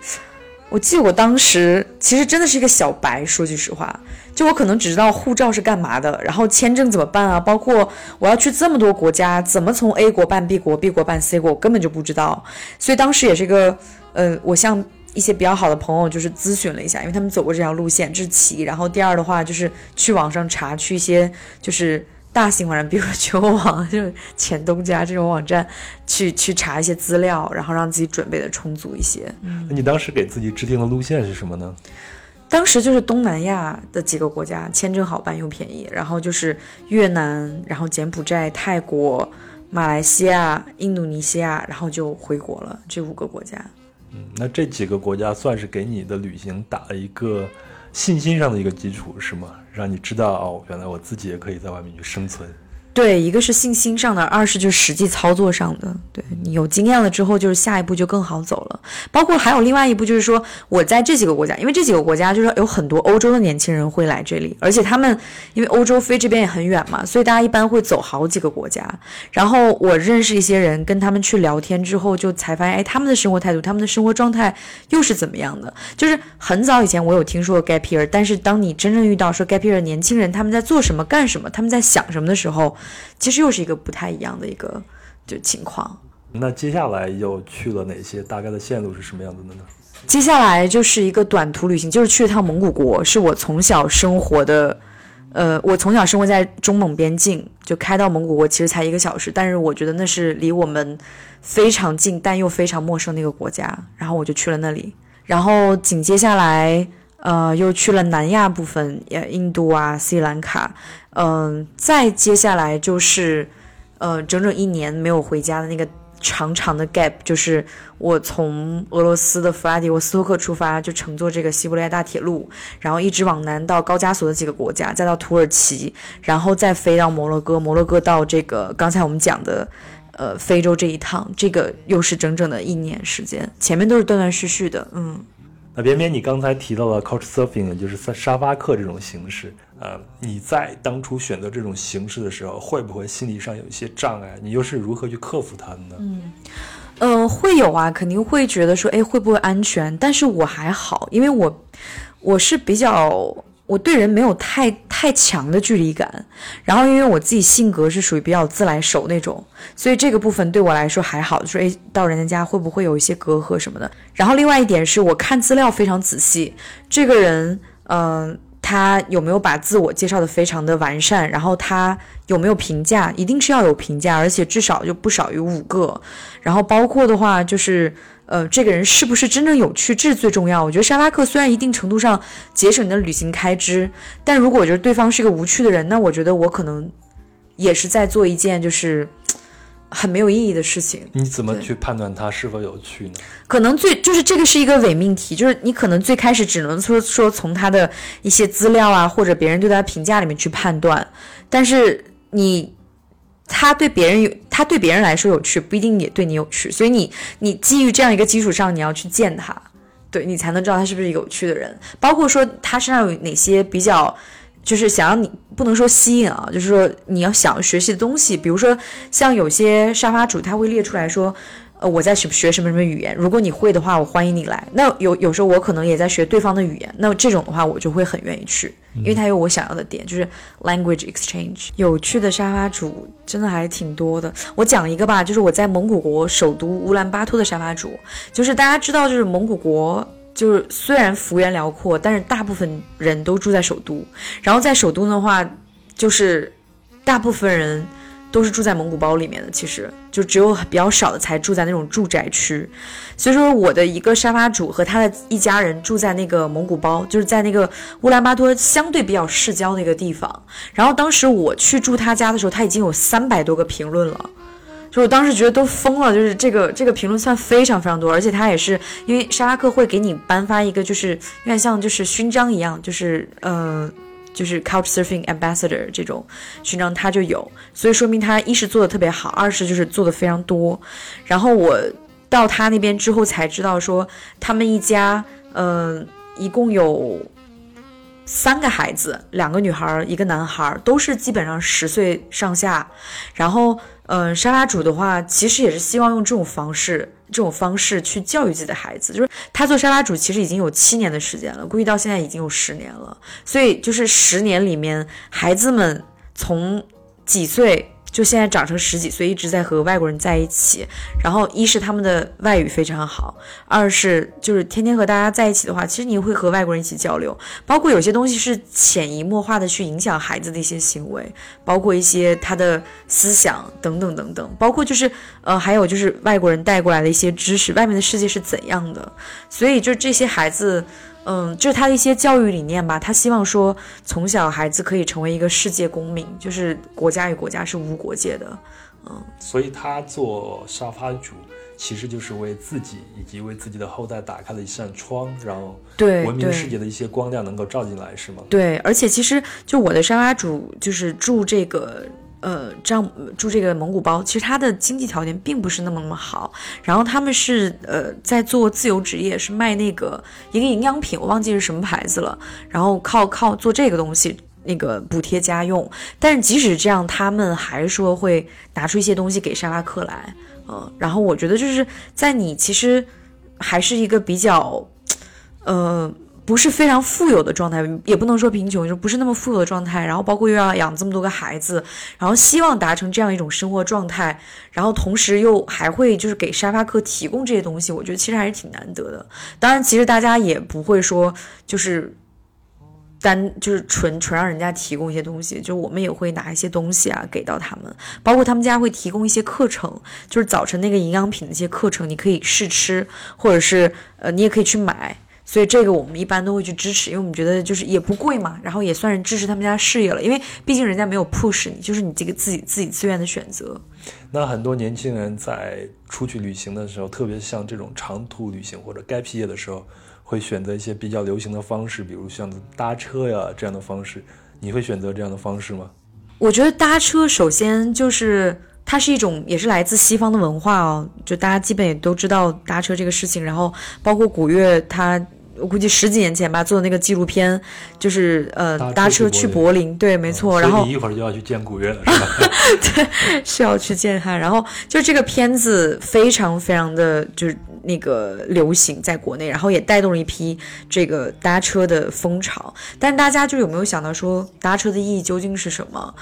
我记得我当时其实真的是一个小白，说句实话，就我可能只知道护照是干嘛的，然后签证怎么办啊，包括我要去这么多国家，怎么从 A 国办 B 国，B 国办 C 国，我根本就不知道。所以当时也是一个，呃，我向一些比较好的朋友就是咨询了一下，因为他们走过这条路线，这是其一。然后第二的话就是去网上查，去一些就是。大型网站，比如说全国网，就是前东家这种网站，去去查一些资料，然后让自己准备的充足一些。嗯那你当时给自己制定的路线是什么呢？当时就是东南亚的几个国家，签证好办又便宜，然后就是越南，然后柬埔寨、泰国、马来西亚、印度尼西亚，然后就回国了。这五个国家。嗯，那这几个国家算是给你的旅行打了一个信心上的一个基础，是吗？让你知道哦，原来我自己也可以在外面去生存。对，一个是信心上的，二是就是实际操作上的。对你有经验了之后，就是下一步就更好走了。包括还有另外一步，就是说我在这几个国家，因为这几个国家就是有很多欧洲的年轻人会来这里，而且他们因为欧洲飞这边也很远嘛，所以大家一般会走好几个国家。然后我认识一些人，跟他们去聊天之后，就才发现，哎，他们的生活态度，他们的生活状态又是怎么样的？就是很早以前我有听说过 gap year，但是当你真正遇到说 gap year 年轻人他们在做什么、干什么，他们在想什么的时候。其实又是一个不太一样的一个就情况。那接下来又去了哪些？大概的线路是什么样子的呢？接下来就是一个短途旅行，就是去了趟蒙古国，是我从小生活的。呃，我从小生活在中蒙边境，就开到蒙古国其实才一个小时，但是我觉得那是离我们非常近但又非常陌生的一个国家。然后我就去了那里，然后紧接下来。呃，又去了南亚部分，呃，印度啊，斯里兰卡，嗯，再接下来就是，呃，整整一年没有回家的那个长长的 gap，就是我从俄罗斯的弗拉迪沃斯托克出发，就乘坐这个西伯利亚大铁路，然后一直往南到高加索的几个国家，再到土耳其，然后再飞到摩洛哥，摩洛哥到这个刚才我们讲的。呃，非洲这一趟，这个又是整整的一年时间，前面都是断断续续的，嗯。那边边，你刚才提到了 couch surfing，也就是沙沙发客这种形式，呃，你在当初选择这种形式的时候，会不会心理上有一些障碍？你又是如何去克服它的呢？嗯，呃，会有啊，肯定会觉得说，哎，会不会安全？但是我还好，因为我我是比较。我对人没有太太强的距离感，然后因为我自己性格是属于比较自来熟那种，所以这个部分对我来说还好。就是诶，到人家家会不会有一些隔阂什么的？然后另外一点是我看资料非常仔细，这个人，嗯，他有没有把自我介绍的非常的完善？然后他有没有评价？一定是要有评价，而且至少就不少于五个。然后包括的话就是。呃，这个人是不是真正有趣，这是最重要。我觉得沙发客虽然一定程度上节省你的旅行开支，但如果我觉得对方是一个无趣的人，那我觉得我可能也是在做一件就是很没有意义的事情。你怎么去判断他是否有趣呢？可能最就是这个是一个伪命题，就是你可能最开始只能说说从他的一些资料啊，或者别人对他评价里面去判断，但是你。他对别人有，他对别人来说有趣，不一定也对你有趣。所以你，你基于这样一个基础上，你要去见他，对你才能知道他是不是有趣的人。包括说他身上有哪些比较，就是想让你不能说吸引啊，就是说你要想学习的东西。比如说像有些沙发主，他会列出来说。呃，我在学学什么什么语言？如果你会的话，我欢迎你来。那有有时候我可能也在学对方的语言，那这种的话我就会很愿意去，因为它有我想要的点，就是 language exchange。有趣的沙发主真的还挺多的。我讲一个吧，就是我在蒙古国首都乌兰巴托的沙发主，就是大家知道，就是蒙古国就是虽然幅员辽阔，但是大部分人都住在首都。然后在首都的话，就是大部分人。都是住在蒙古包里面的，其实就只有比较少的才住在那种住宅区。所以说，我的一个沙发主和他的一家人住在那个蒙古包，就是在那个乌兰巴托相对比较市郊的一个地方。然后当时我去住他家的时候，他已经有三百多个评论了，就我当时觉得都疯了，就是这个这个评论算非常非常多，而且他也是因为沙拉克会给你颁发一个，就是有点像就是勋章一样，就是嗯。就是 Couch Surfing Ambassador 这种勋章，他就有，所以说明他一是做的特别好，二是就是做的非常多。然后我到他那边之后才知道，说他们一家，嗯，一共有三个孩子，两个女孩，一个男孩，都是基本上十岁上下。然后，嗯，沙发主的话，其实也是希望用这种方式。这种方式去教育自己的孩子，就是他做沙发主其实已经有七年的时间了，估计到现在已经有十年了。所以就是十年里面，孩子们从几岁。就现在长成十几岁，一直在和外国人在一起。然后一是他们的外语非常好，二是就是天天和大家在一起的话，其实你会和外国人一起交流。包括有些东西是潜移默化的去影响孩子的一些行为，包括一些他的思想等等等等。包括就是呃，还有就是外国人带过来的一些知识，外面的世界是怎样的。所以就这些孩子。嗯，就是他的一些教育理念吧。他希望说，从小孩子可以成为一个世界公民，就是国家与国家是无国界的。嗯，所以他做沙发主，其实就是为自己以及为自己的后代打开了一扇窗，然后对文明世界的一些光亮能够照进来，是吗？对，而且其实就我的沙发主就是住这个。呃，这样住这个蒙古包，其实他的经济条件并不是那么那么好。然后他们是呃在做自由职业，是卖那个一个营养品，我忘记是什么牌子了。然后靠靠做这个东西，那个补贴家用。但是即使这样，他们还说会拿出一些东西给沙拉克来。嗯，然后我觉得就是在你其实还是一个比较，呃。不是非常富有的状态，也不能说贫穷，就不是那么富有的状态。然后包括又要养这么多个孩子，然后希望达成这样一种生活状态，然后同时又还会就是给沙发客提供这些东西，我觉得其实还是挺难得的。当然，其实大家也不会说就是单就是纯纯让人家提供一些东西，就我们也会拿一些东西啊给到他们，包括他们家会提供一些课程，就是早晨那个营养品的一些课程，你可以试吃，或者是呃你也可以去买。所以这个我们一般都会去支持，因为我们觉得就是也不贵嘛，然后也算是支持他们家事业了，因为毕竟人家没有 push 你，就是你这个自己自己自愿的选择。那很多年轻人在出去旅行的时候，特别像这种长途旅行或者该毕业的时候，会选择一些比较流行的方式，比如像搭车呀这样的方式。你会选择这样的方式吗？我觉得搭车首先就是它是一种也是来自西方的文化哦，就大家基本也都知道搭车这个事情，然后包括古月它。我估计十几年前吧，做的那个纪录片，就是呃搭车去柏林，对，没错。然后你一会儿就要去见古月了，是吧？对，是要去见他。然后就这个片子非常非常的就是那个流行在国内，然后也带动了一批这个搭车的风潮。但大家就有没有想到说搭车的意义究竟是什么？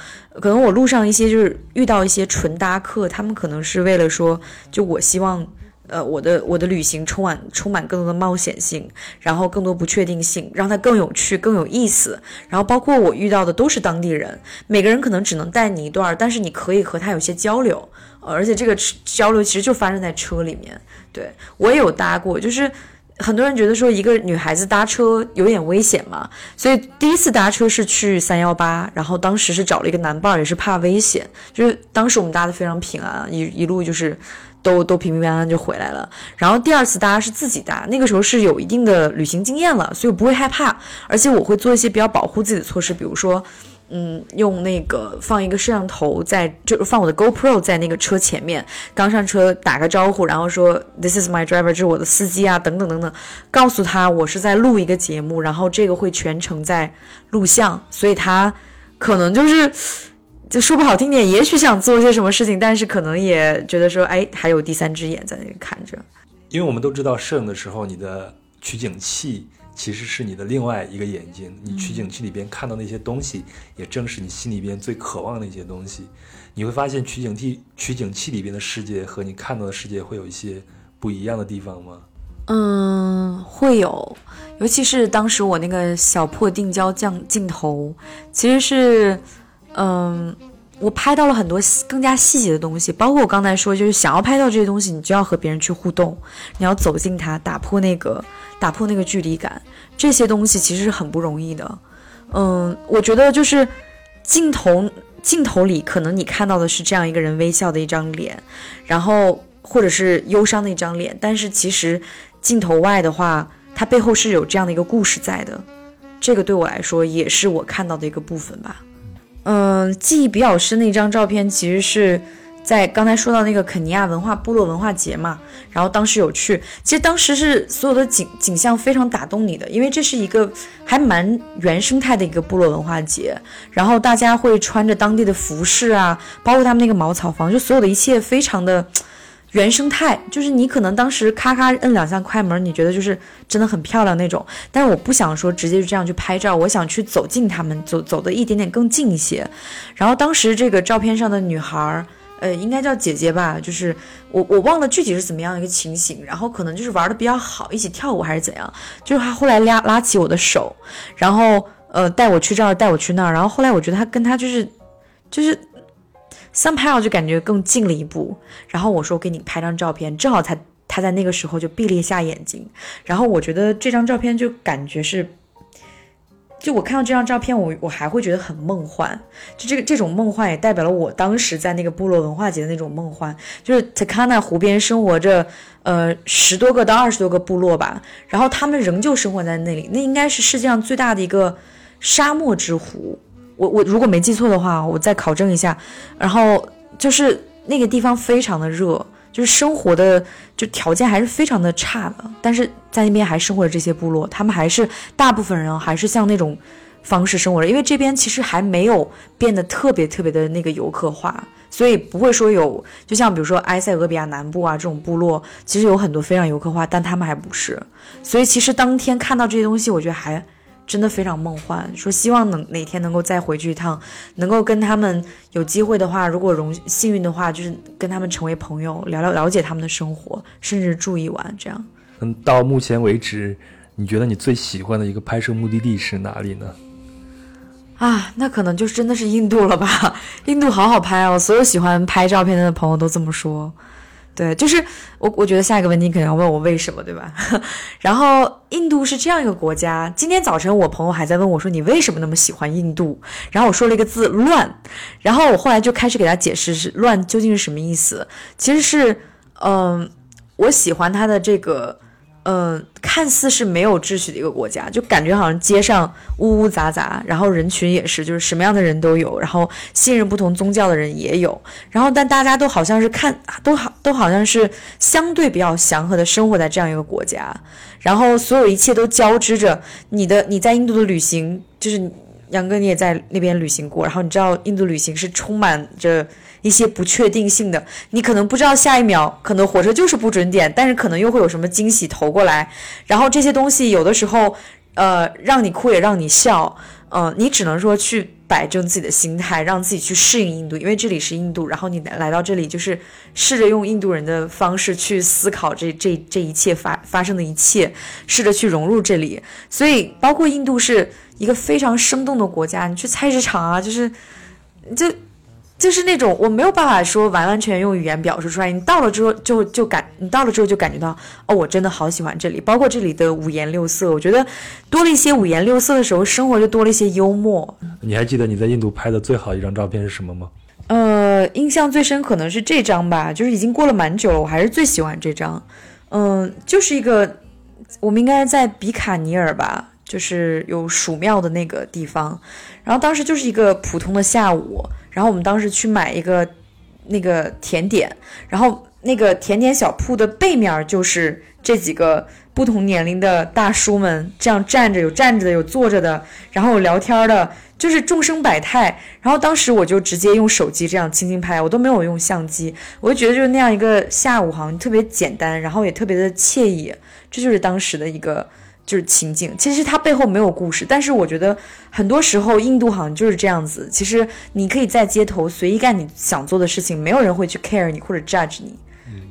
可能我路上一些就是遇到一些纯搭客，他们可能是为了说，就我希望。呃，我的我的旅行充满充满更多的冒险性，然后更多不确定性，让它更有趣、更有意思。然后包括我遇到的都是当地人，每个人可能只能带你一段，但是你可以和他有些交流，而且这个交流其实就发生在车里面。对我也有搭过，就是很多人觉得说一个女孩子搭车有点危险嘛，所以第一次搭车是去三幺八，然后当时是找了一个男伴，也是怕危险，就是当时我们搭的非常平安，一一路就是。都都平平安安就回来了。然后第二次搭是自己搭，那个时候是有一定的旅行经验了，所以我不会害怕，而且我会做一些比较保护自己的措施，比如说，嗯，用那个放一个摄像头在，就放我的 GoPro 在那个车前面，刚上车打个招呼，然后说 This is my driver，这是我的司机啊，等等等等，告诉他我是在录一个节目，然后这个会全程在录像，所以他可能就是。就说不好听点，也许想做些什么事情，但是可能也觉得说，哎，还有第三只眼在那里看着。因为我们都知道，摄影的时候，你的取景器其实是你的另外一个眼睛，你取景器里边看到那些东西，也正是你心里边最渴望的一些东西。你会发现，取景器取景器里边的世界和你看到的世界会有一些不一样的地方吗？嗯，会有，尤其是当时我那个小破定焦降镜头，其实是。嗯，我拍到了很多更加细节的东西，包括我刚才说，就是想要拍到这些东西，你就要和别人去互动，你要走进他，打破那个打破那个距离感，这些东西其实是很不容易的。嗯，我觉得就是镜头镜头里可能你看到的是这样一个人微笑的一张脸，然后或者是忧伤的一张脸，但是其实镜头外的话，它背后是有这样的一个故事在的。这个对我来说也是我看到的一个部分吧。嗯，记忆比较深的一张照片，其实是在刚才说到那个肯尼亚文化部落文化节嘛。然后当时有去，其实当时是所有的景景象非常打动你的，因为这是一个还蛮原生态的一个部落文化节。然后大家会穿着当地的服饰啊，包括他们那个茅草房，就所有的一切非常的。原生态就是你可能当时咔咔摁两下快门，你觉得就是真的很漂亮那种。但是我不想说直接就这样去拍照，我想去走近他们，走走的一点点更近一些。然后当时这个照片上的女孩，呃，应该叫姐姐吧，就是我我忘了具体是怎么样的一个情形。然后可能就是玩的比较好，一起跳舞还是怎样。就是她后来拉拉起我的手，然后呃带我去这儿，带我去那儿。然后后来我觉得她跟她就是就是。Somehow 就感觉更近了一步，然后我说给你拍张照片，正好他他在那个时候就闭了一下眼睛，然后我觉得这张照片就感觉是，就我看到这张照片，我我还会觉得很梦幻，就这个这种梦幻也代表了我当时在那个部落文化节的那种梦幻，就是 Teka 湖边生活着呃十多个到二十多个部落吧，然后他们仍旧生活在那里，那应该是世界上最大的一个沙漠之湖。我我如果没记错的话，我再考证一下。然后就是那个地方非常的热，就是生活的就条件还是非常的差的。但是在那边还生活着这些部落，他们还是大部分人还是像那种方式生活着。因为这边其实还没有变得特别特别的那个游客化，所以不会说有，就像比如说埃塞俄比亚南部啊这种部落，其实有很多非常游客化，但他们还不是。所以其实当天看到这些东西，我觉得还。真的非常梦幻，说希望能哪天能够再回去一趟，能够跟他们有机会的话，如果荣幸运的话，就是跟他们成为朋友，聊聊了解他们的生活，甚至住一晚这样。嗯，到目前为止，你觉得你最喜欢的一个拍摄目的地是哪里呢？啊，那可能就是真的是印度了吧？印度好好拍哦，所有喜欢拍照片的朋友都这么说。对，就是我，我觉得下一个问题可能要问我为什么，对吧？然后印度是这样一个国家。今天早晨我朋友还在问我说你为什么那么喜欢印度？然后我说了一个字乱，然后我后来就开始给他解释是乱究竟是什么意思。其实是，嗯，我喜欢他的这个。嗯，看似是没有秩序的一个国家，就感觉好像街上呜呜杂杂，然后人群也是，就是什么样的人都有，然后信任不同宗教的人也有，然后但大家都好像是看都好都好像是相对比较祥和的生活在这样一个国家，然后所有一切都交织着你的你在印度的旅行，就是杨哥你也在那边旅行过，然后你知道印度旅行是充满着。一些不确定性的，你可能不知道下一秒可能火车就是不准点，但是可能又会有什么惊喜投过来。然后这些东西有的时候，呃，让你哭也让你笑，嗯，你只能说去摆正自己的心态，让自己去适应印度，因为这里是印度。然后你来到这里，就是试着用印度人的方式去思考这这这一切发发生的一切，试着去融入这里。所以，包括印度是一个非常生动的国家，你去菜市场啊，就是就。就是那种我没有办法说完完全全用语言表述出来。你到了之后就就感，你到了之后就感觉到，哦，我真的好喜欢这里，包括这里的五颜六色。我觉得多了一些五颜六色的时候，生活就多了一些幽默。你还记得你在印度拍的最好一张照片是什么吗？呃，印象最深可能是这张吧，就是已经过了蛮久了，我还是最喜欢这张。嗯，就是一个我们应该在比卡尼尔吧，就是有蜀庙的那个地方，然后当时就是一个普通的下午。然后我们当时去买一个那个甜点，然后那个甜点小铺的背面就是这几个不同年龄的大叔们这样站着，有站着的，有坐着的，然后有聊天的，就是众生百态。然后当时我就直接用手机这样轻轻拍，我都没有用相机，我就觉得就是那样一个下午好像特别简单，然后也特别的惬意，这就是当时的一个。就是情景，其实它背后没有故事，但是我觉得很多时候印度好像就是这样子。其实你可以在街头随意干你想做的事情，没有人会去 care 你或者 judge 你，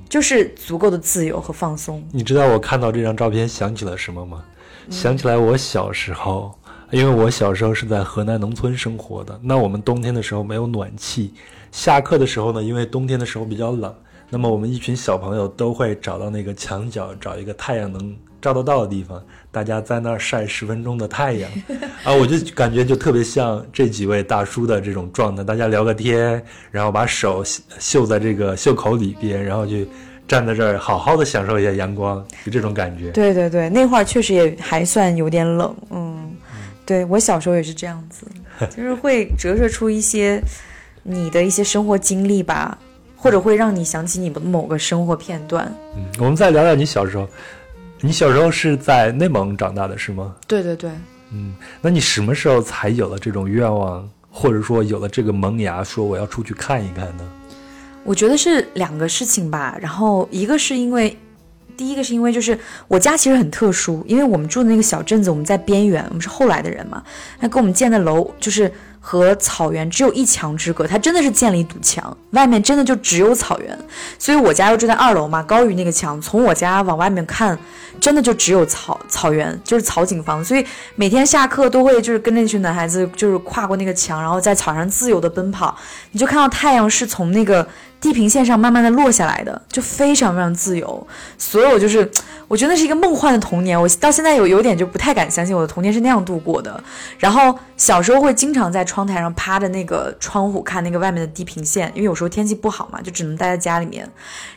就是足够的自由和放松。你知道我看到这张照片想起了什么吗？想起来我小时候，因为我小时候是在河南农村生活的，那我们冬天的时候没有暖气，下课的时候呢，因为冬天的时候比较冷，那么我们一群小朋友都会找到那个墙角，找一个太阳能照得到的地方。大家在那儿晒十分钟的太阳，啊，我就感觉就特别像这几位大叔的这种状态。大家聊个天，然后把手袖在这个袖口里边，然后就站在这儿好好的享受一下阳光，就这种感觉。对对对，那会儿确实也还算有点冷，嗯，对我小时候也是这样子，就是会折射出一些你的一些生活经历吧，或者会让你想起你的某个生活片段。嗯，我们再聊聊你小时候。你小时候是在内蒙长大的是吗？对对对。嗯，那你什么时候才有了这种愿望，或者说有了这个萌芽，说我要出去看一看呢？我觉得是两个事情吧。然后一个是因为，第一个是因为就是我家其实很特殊，因为我们住的那个小镇子，我们在边缘，我们是后来的人嘛。那跟我们建的楼就是。和草原只有一墙之隔，它真的是建了一堵墙，外面真的就只有草原。所以我家又住在二楼嘛，高于那个墙，从我家往外面看，真的就只有草草原，就是草景房。所以每天下课都会就是跟那群男孩子就是跨过那个墙，然后在草上自由的奔跑，你就看到太阳是从那个。地平线上慢慢的落下来的，就非常非常自由。所有就是，我觉得是一个梦幻的童年。我到现在有有点就不太敢相信我的童年是那样度过的。然后小时候会经常在窗台上趴着那个窗户看那个外面的地平线，因为有时候天气不好嘛，就只能待在家里面。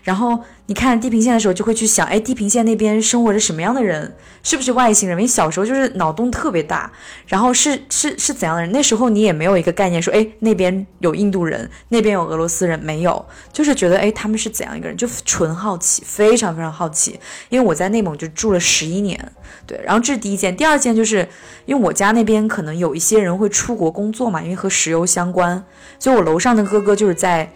然后你看地平线的时候，就会去想，哎，地平线那边生活着什么样的人？是不是外星人？因为小时候就是脑洞特别大。然后是是是怎样的人？那时候你也没有一个概念说，哎，那边有印度人，那边有俄罗斯人，没有。就是觉得，哎，他们是怎样一个人？就纯好奇，非常非常好奇。因为我在内蒙就住了十一年，对。然后这是第一件，第二件就是因为我家那边可能有一些人会出国工作嘛，因为和石油相关。所以我楼上的哥哥就是在，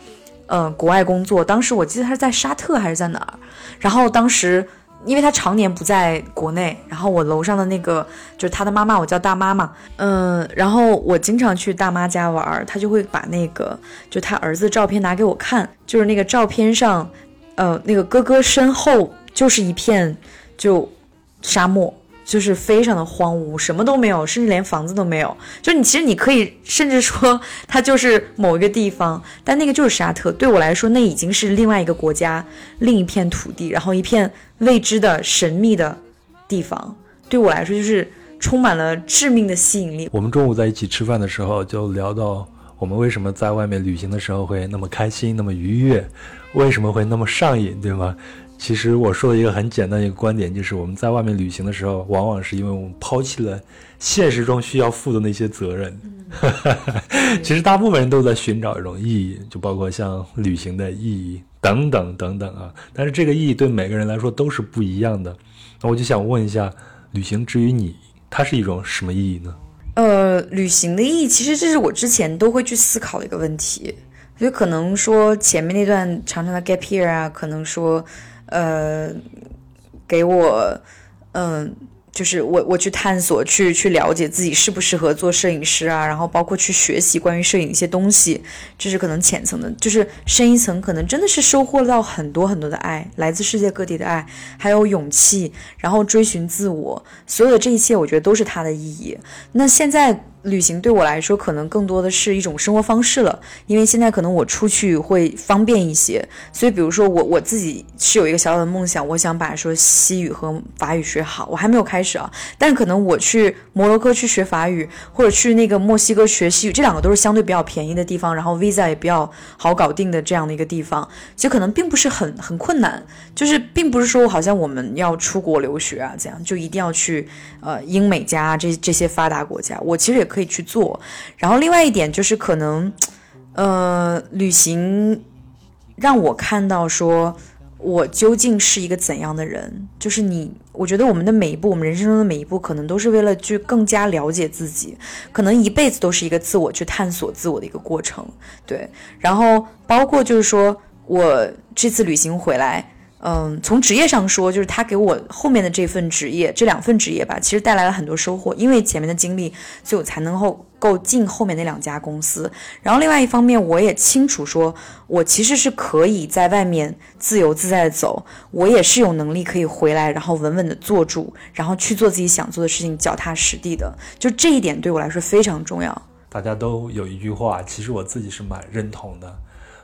呃，国外工作。当时我记得他是在沙特还是在哪儿？然后当时。因为他常年不在国内，然后我楼上的那个就是他的妈妈，我叫大妈嘛，嗯，然后我经常去大妈家玩，他就会把那个就他儿子照片拿给我看，就是那个照片上，呃，那个哥哥身后就是一片就沙漠，就是非常的荒芜，什么都没有，甚至连房子都没有。就你其实你可以甚至说 它就是某一个地方，但那个就是沙特。对我来说，那已经是另外一个国家，另一片土地，然后一片未知的神秘的地方。对我来说，就是充满了致命的吸引力。我们中午在一起吃饭的时候，就聊到我们为什么在外面旅行的时候会那么开心、那么愉悦，为什么会那么上瘾，对吗？其实我说的一个很简单的一个观点，就是我们在外面旅行的时候，往往是因为我们抛弃了现实中需要负的那些责任。其实大部分人都在寻找一种意义，就包括像旅行的意义等等等等啊。但是这个意义对每个人来说都是不一样的。那我就想问一下，旅行之于你，它是一种什么意义呢？呃，旅行的意义，其实这是我之前都会去思考的一个问题。就可能说前面那段长长的 gap year 啊，可能说。呃，给我，嗯，就是我我去探索，去去了解自己适不适合做摄影师啊，然后包括去学习关于摄影一些东西，这是可能浅层的，就是深一层，可能真的是收获到很多很多的爱，来自世界各地的爱，还有勇气，然后追寻自我，所有的这一切，我觉得都是它的意义。那现在。旅行对我来说，可能更多的是一种生活方式了，因为现在可能我出去会方便一些，所以比如说我我自己是有一个小小的梦想，我想把说西语和法语学好，我还没有开始啊，但可能我去摩洛哥去学法语，或者去那个墨西哥学西语，这两个都是相对比较便宜的地方，然后 visa 也比较好搞定的这样的一个地方，就可能并不是很很困难，就是并不是说好像我们要出国留学啊，这样就一定要去呃英美加这这些发达国家，我其实也。可以去做，然后另外一点就是可能，呃，旅行让我看到说，我究竟是一个怎样的人。就是你，我觉得我们的每一步，我们人生中的每一步，可能都是为了去更加了解自己，可能一辈子都是一个自我去探索自我的一个过程。对，然后包括就是说我这次旅行回来。嗯，从职业上说，就是他给我后面的这份职业，这两份职业吧，其实带来了很多收获。因为前面的经历，所以我才能够够进后面那两家公司。然后另外一方面，我也清楚说，我其实是可以在外面自由自在的走，我也是有能力可以回来，然后稳稳的坐住，然后去做自己想做的事情，脚踏实地的。就这一点对我来说非常重要。大家都有一句话，其实我自己是蛮认同的：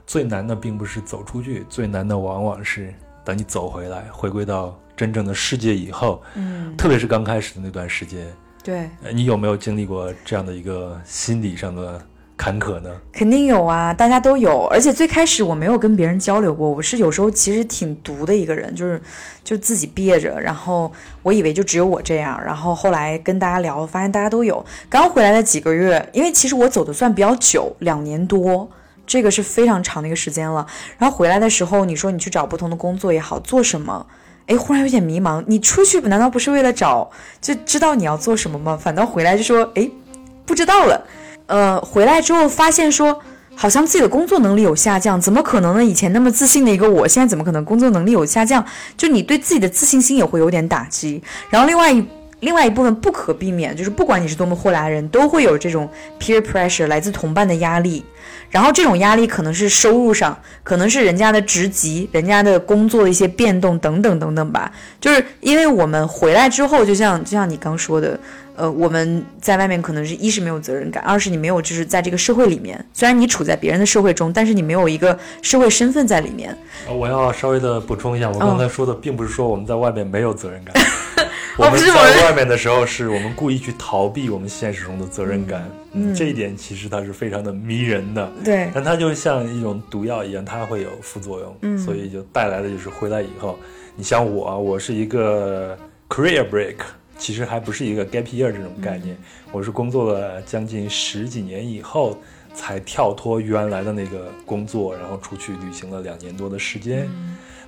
最难的并不是走出去，最难的往往是。等你走回来，回归到真正的世界以后，嗯，特别是刚开始的那段时间，对，你有没有经历过这样的一个心理上的坎坷呢？肯定有啊，大家都有。而且最开始我没有跟别人交流过，我是有时候其实挺独的一个人，就是就自己憋着，然后我以为就只有我这样，然后后来跟大家聊，发现大家都有。刚回来的几个月，因为其实我走的算比较久，两年多。这个是非常长的一个时间了，然后回来的时候，你说你去找不同的工作也好，做什么？哎，忽然有点迷茫。你出去难道不是为了找就知道你要做什么吗？反倒回来就说，哎，不知道了。呃，回来之后发现说，好像自己的工作能力有下降，怎么可能呢？以前那么自信的一个我，现在怎么可能工作能力有下降？就你对自己的自信心也会有点打击。然后另外一另外一部分不可避免，就是不管你是多么豁达的人，都会有这种 peer pressure 来自同伴的压力。然后这种压力可能是收入上，可能是人家的职级、人家的工作的一些变动等等等等吧。就是因为我们回来之后，就像就像你刚说的，呃，我们在外面可能是一是没有责任感，二是你没有就是在这个社会里面，虽然你处在别人的社会中，但是你没有一个社会身份在里面。我要稍微的补充一下，我刚才说的并不是说我们在外面没有责任感。我们在外面的时候，是我们故意去逃避我们现实中的责任感。嗯，这一点其实它是非常的迷人的。对，但它就像一种毒药一样，它会有副作用。嗯，所以就带来的就是回来以后，你像我，我是一个 career break，其实还不是一个 gap year 这种概念。我是工作了将近十几年以后，才跳脱原来的那个工作，然后出去旅行了两年多的时间。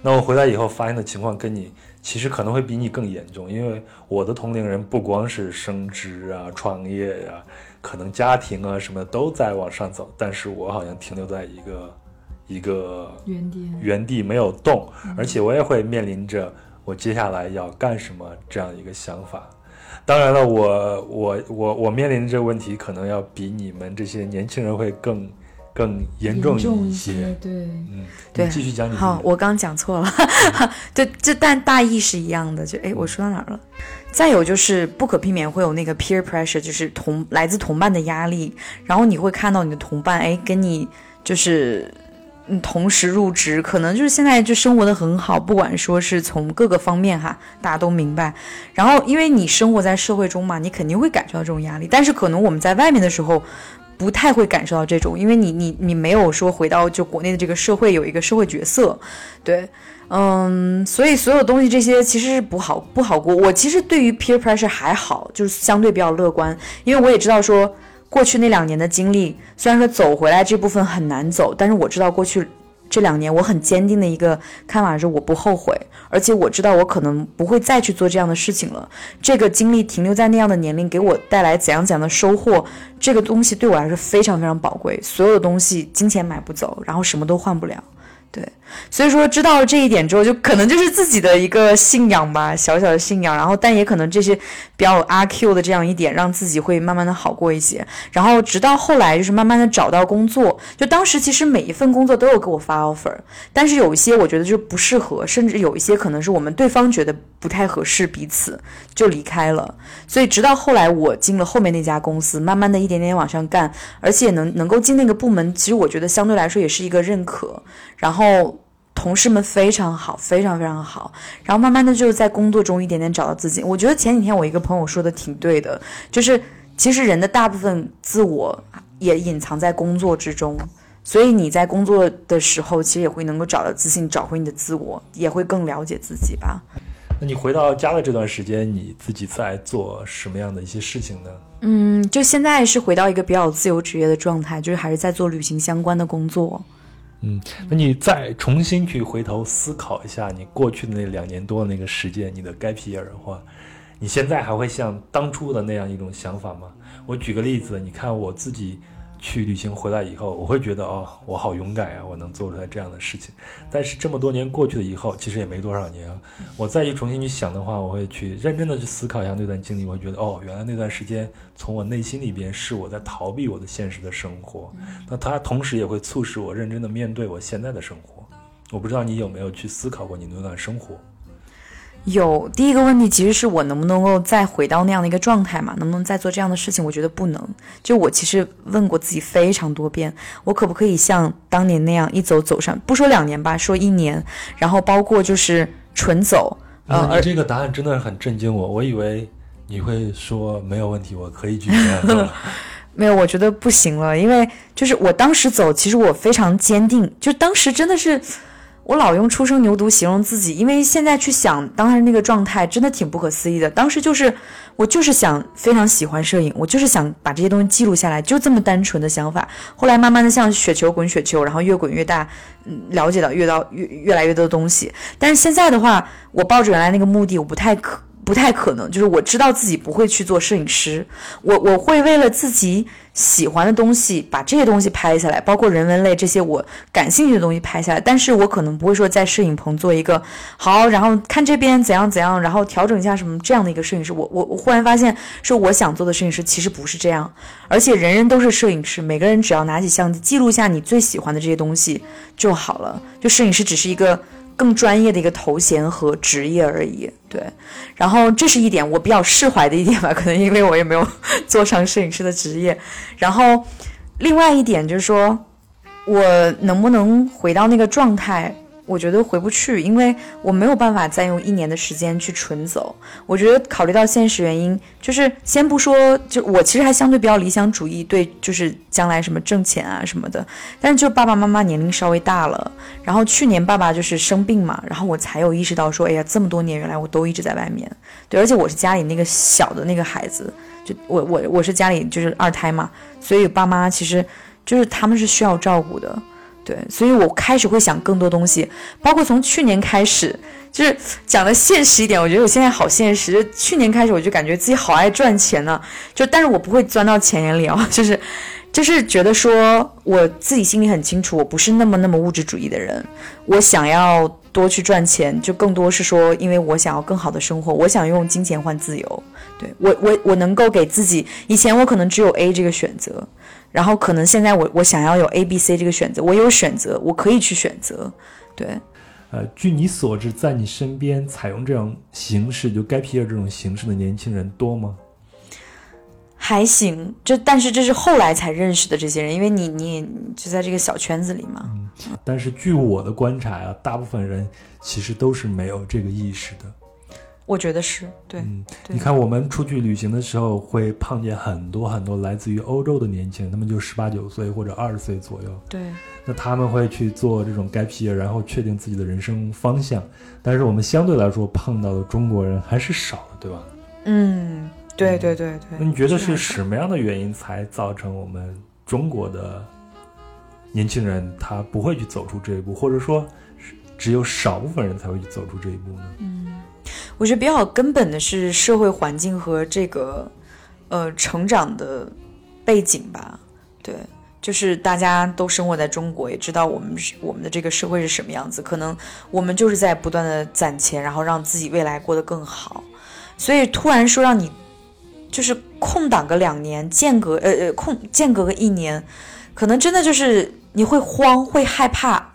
那我回来以后发现的情况跟你。其实可能会比你更严重，因为我的同龄人不光是升职啊、创业呀，可能家庭啊什么都在往上走，但是我好像停留在一个一个原地，原地没有动，而且我也会面临着我接下来要干什么这样一个想法。当然了，我我我我面临的这个问题可能要比你们这些年轻人会更更严重一些。对，嗯，对，继续讲你。好，我刚讲错了。对，这但大意是一样的。就哎，我说到哪儿了？再有就是不可避免会有那个 peer pressure，就是同来自同伴的压力。然后你会看到你的同伴，哎，跟你就是嗯同时入职，可能就是现在就生活的很好，不管说是从各个方面哈，大家都明白。然后因为你生活在社会中嘛，你肯定会感受到这种压力。但是可能我们在外面的时候。不太会感受到这种，因为你你你没有说回到就国内的这个社会有一个社会角色，对，嗯，所以所有东西这些其实是不好不好过。我其实对于 peer pressure 还好，就是相对比较乐观，因为我也知道说过去那两年的经历，虽然说走回来这部分很难走，但是我知道过去。这两年我很坚定的一个看法是，我不后悔，而且我知道我可能不会再去做这样的事情了。这个经历停留在那样的年龄，给我带来怎样怎样的收获，这个东西对我来说非常非常宝贵。所有的东西，金钱买不走，然后什么都换不了。对，所以说知道了这一点之后，就可能就是自己的一个信仰吧，小小的信仰。然后，但也可能这些比较阿 Q 的这样一点，让自己会慢慢的好过一些。然后，直到后来就是慢慢的找到工作。就当时其实每一份工作都有给我发 offer，但是有一些我觉得就不适合，甚至有一些可能是我们对方觉得不太合适，彼此就离开了。所以直到后来我进了后面那家公司，慢慢的一点点往上干，而且能能够进那个部门，其实我觉得相对来说也是一个认可。然后同事们非常好，非常非常好。然后慢慢的就在工作中一点点找到自己。我觉得前几天我一个朋友说的挺对的，就是其实人的大部分自我也隐藏在工作之中，所以你在工作的时候，其实也会能够找到自信，找回你的自我，也会更了解自己吧。那你回到家的这段时间，你自己在做什么样的一些事情呢？嗯，就现在是回到一个比较自由职业的状态，就是还是在做旅行相关的工作。嗯，那你再重新去回头思考一下你过去的那两年多的那个时间，你的该皮眼的话，你现在还会像当初的那样一种想法吗？我举个例子，你看我自己。去旅行回来以后，我会觉得哦，我好勇敢啊，我能做出来这样的事情。但是这么多年过去了以后，其实也没多少年啊。我再去重新去想的话，我会去认真的去思考一下那段经历。我会觉得哦，原来那段时间从我内心里边是我在逃避我的现实的生活。那它同时也会促使我认真的面对我现在的生活。我不知道你有没有去思考过你那段生活。有第一个问题，其实是我能不能够再回到那样的一个状态嘛？能不能再做这样的事情？我觉得不能。就我其实问过自己非常多遍，我可不可以像当年那样一走走上？不说两年吧，说一年，然后包括就是纯走。呃，你这个答案真的很震惊我，我以为你会说没有问题，我可以继续走。没有，我觉得不行了，因为就是我当时走，其实我非常坚定，就当时真的是。我老用初生牛犊形容自己，因为现在去想当时那个状态，真的挺不可思议的。当时就是我就是想非常喜欢摄影，我就是想把这些东西记录下来，就这么单纯的想法。后来慢慢的像雪球滚雪球，然后越滚越大，嗯，了解到越到越越来越多的东西。但是现在的话，我抱着原来那个目的，我不太可。不太可能，就是我知道自己不会去做摄影师，我我会为了自己喜欢的东西把这些东西拍下来，包括人文类这些我感兴趣的东西拍下来。但是我可能不会说在摄影棚做一个好，然后看这边怎样怎样，然后调整一下什么这样的一个摄影师。我我我忽然发现，说我想做的摄影师其实不是这样，而且人人都是摄影师，每个人只要拿起相机记录下你最喜欢的这些东西就好了。就摄影师只是一个。更专业的一个头衔和职业而已，对。然后这是一点我比较释怀的一点吧，可能因为我也没有做上摄影师的职业。然后另外一点就是说，我能不能回到那个状态？我觉得回不去，因为我没有办法再用一年的时间去纯走。我觉得考虑到现实原因，就是先不说，就我其实还相对比较理想主义，对，就是将来什么挣钱啊什么的。但是就爸爸妈妈年龄稍微大了，然后去年爸爸就是生病嘛，然后我才有意识到说，哎呀，这么多年原来我都一直在外面。对，而且我是家里那个小的那个孩子，就我我我是家里就是二胎嘛，所以爸妈其实就是他们是需要照顾的。对，所以我开始会想更多东西，包括从去年开始，就是讲的现实一点，我觉得我现在好现实。去年开始，我就感觉自己好爱赚钱呢，就但是我不会钻到钱眼里啊，就是，就是觉得说我自己心里很清楚，我不是那么那么物质主义的人，我想要多去赚钱，就更多是说，因为我想要更好的生活，我想用金钱换自由。对我，我我能够给自己，以前我可能只有 A 这个选择，然后可能现在我我想要有 A、B、C 这个选择，我有选择，我可以去选择。对，呃，据你所知，在你身边采用这种形式，就 gap year 这种形式的年轻人多吗？还行，这但是这是后来才认识的这些人，因为你你也就在这个小圈子里嘛。但是据我的观察啊，大部分人其实都是没有这个意识的。我觉得是对。嗯，你看我们出去旅行的时候，会碰见很多很多来自于欧洲的年轻人，他们就十八九岁或者二十岁左右。对，那他们会去做这种 gap year，然后确定自己的人生方向。但是我们相对来说碰到的中国人还是少的，对吧？嗯，对对对对。那你觉得是什么样的原因才造成我们中国的年轻人他不会去走出这一步，或者说只有少部分人才会去走出这一步呢？我觉得比较根本的是社会环境和这个呃成长的背景吧。对，就是大家都生活在中国，也知道我们我们的这个社会是什么样子。可能我们就是在不断的攒钱，然后让自己未来过得更好。所以突然说让你就是空档个两年，间隔呃呃空间隔个一年，可能真的就是你会慌，会害怕。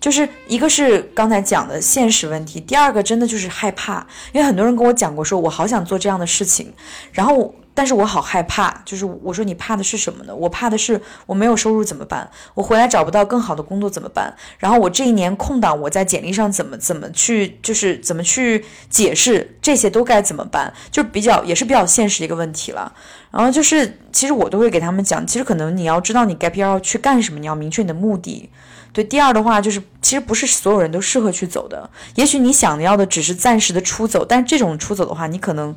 就是一个是刚才讲的现实问题，第二个真的就是害怕，因为很多人跟我讲过，说我好想做这样的事情，然后但是我好害怕，就是我说你怕的是什么呢？我怕的是我没有收入怎么办？我回来找不到更好的工作怎么办？然后我这一年空档我在简历上怎么怎么去，就是怎么去解释这些都该怎么办？就比较也是比较现实的一个问题了。然后就是其实我都会给他们讲，其实可能你要知道你 gap year 要去干什么，你要明确你的目的。对，第二的话就是，其实不是所有人都适合去走的。也许你想要的只是暂时的出走，但这种出走的话，你可能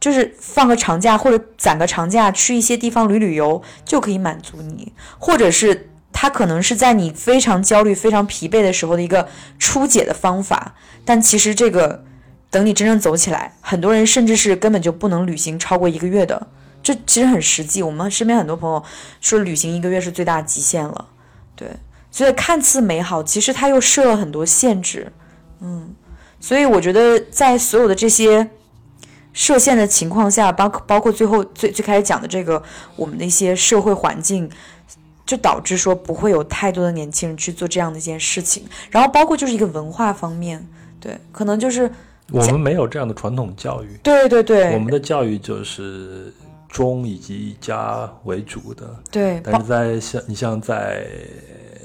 就是放个长假或者攒个长假，去一些地方旅旅游就可以满足你，或者是它可能是在你非常焦虑、非常疲惫的时候的一个出解的方法。但其实这个等你真正走起来，很多人甚至是根本就不能旅行超过一个月的。这其实很实际，我们身边很多朋友说旅行一个月是最大极限了，对。所以看似美好，其实它又设了很多限制，嗯，所以我觉得在所有的这些设限的情况下，包包括最后最最开始讲的这个我们的一些社会环境，就导致说不会有太多的年轻人去做这样的一件事情。然后包括就是一个文化方面，对，可能就是我们没有这样的传统教育，对对对，我们的教育就是中以及家为主的。对，但是在像你像在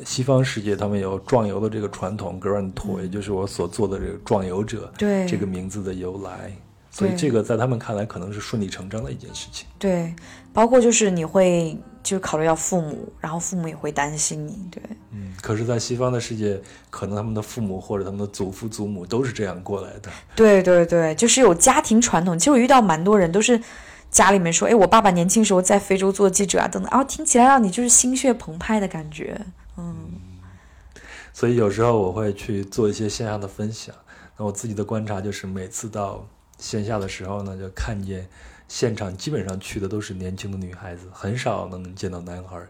西方世界，他们有壮游的这个传统 （Grand Tour），也就是我所做的这个壮游者嗯对这个名字的由来。所以这个在他们看来可能是顺理成章的一件事情。对，包括就是你会就是考虑到父母，然后父母也会担心你，对。嗯，可是，在西方的世界，可能他们的父母或者他们的祖父祖母都是这样过来的。对对对，就是有家庭传统。其实我遇到蛮多人都是家里面说，哎，我爸爸年轻时候在非洲做记者啊，等等，然后听起来让你就是心血澎湃的感觉。嗯，所以有时候我会去做一些线下的分享。那我自己的观察就是，每次到线下的时候呢，就看见现场基本上去的都是年轻的女孩子，很少能见到男孩儿。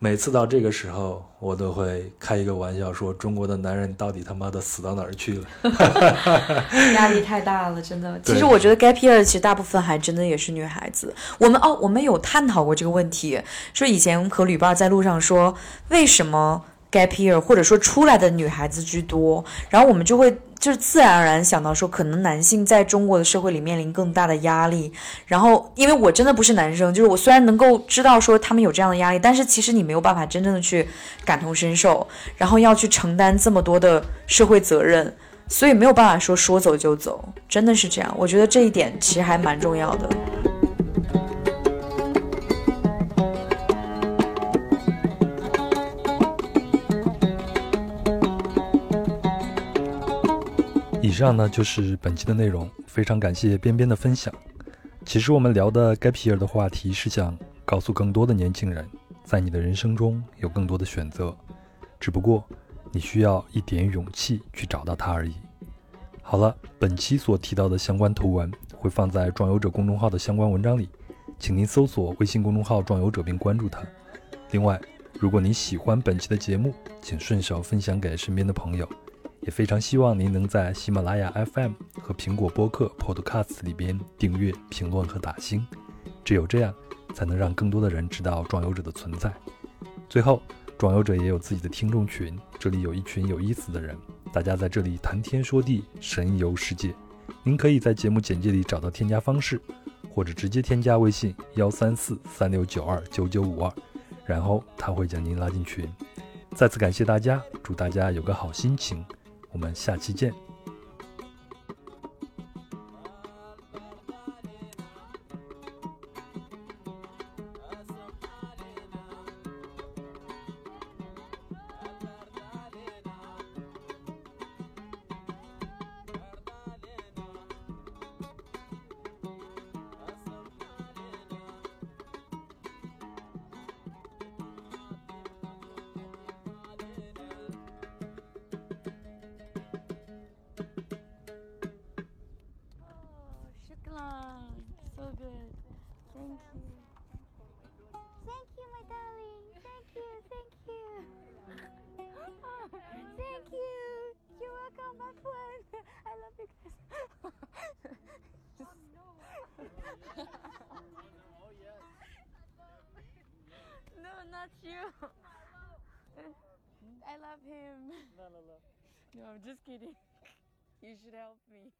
每次到这个时候，我都会开一个玩笑说：“中国的男人到底他妈的死到哪儿去了 压力太大了，真的。其实我觉得 gap year 其实大部分还真的也是女孩子。我们哦，我们有探讨过这个问题，说以前和旅伴在路上说，为什么 gap year 或者说出来的女孩子居多，然后我们就会就是自然而然想到说，可能男性在中国的社会里面临更大的压力。然后，因为我真的不是男生，就是我虽然能够知道说他们有这样的压力，但是其实你没有办法真正的去感同身受，然后要去承担这么多的社会责任。所以没有办法说说走就走，真的是这样。我觉得这一点其实还蛮重要的。上呢就是本期的内容，非常感谢边边的分享。其实我们聊的 gap year 的话题是想告诉更多的年轻人，在你的人生中有更多的选择，只不过你需要一点勇气去找到它而已。好了，本期所提到的相关图文会放在壮游者公众号的相关文章里，请您搜索微信公众号“壮游者”并关注它。另外，如果您喜欢本期的节目，请顺手分享给身边的朋友，也非常希望您能在喜马拉雅 FM 和苹果播客 Podcast 里边订阅、评论和打星，只有这样，才能让更多的人知道壮游者的存在。最后，壮游者也有自己的听众群，这里有一群有意思的人，大家在这里谈天说地，神游世界。您可以在节目简介里找到添加方式，或者直接添加微信幺三四三六九二九九五二，然后他会将您拉进群。再次感谢大家，祝大家有个好心情。我们下期见。No, I'm just kidding. You should help me.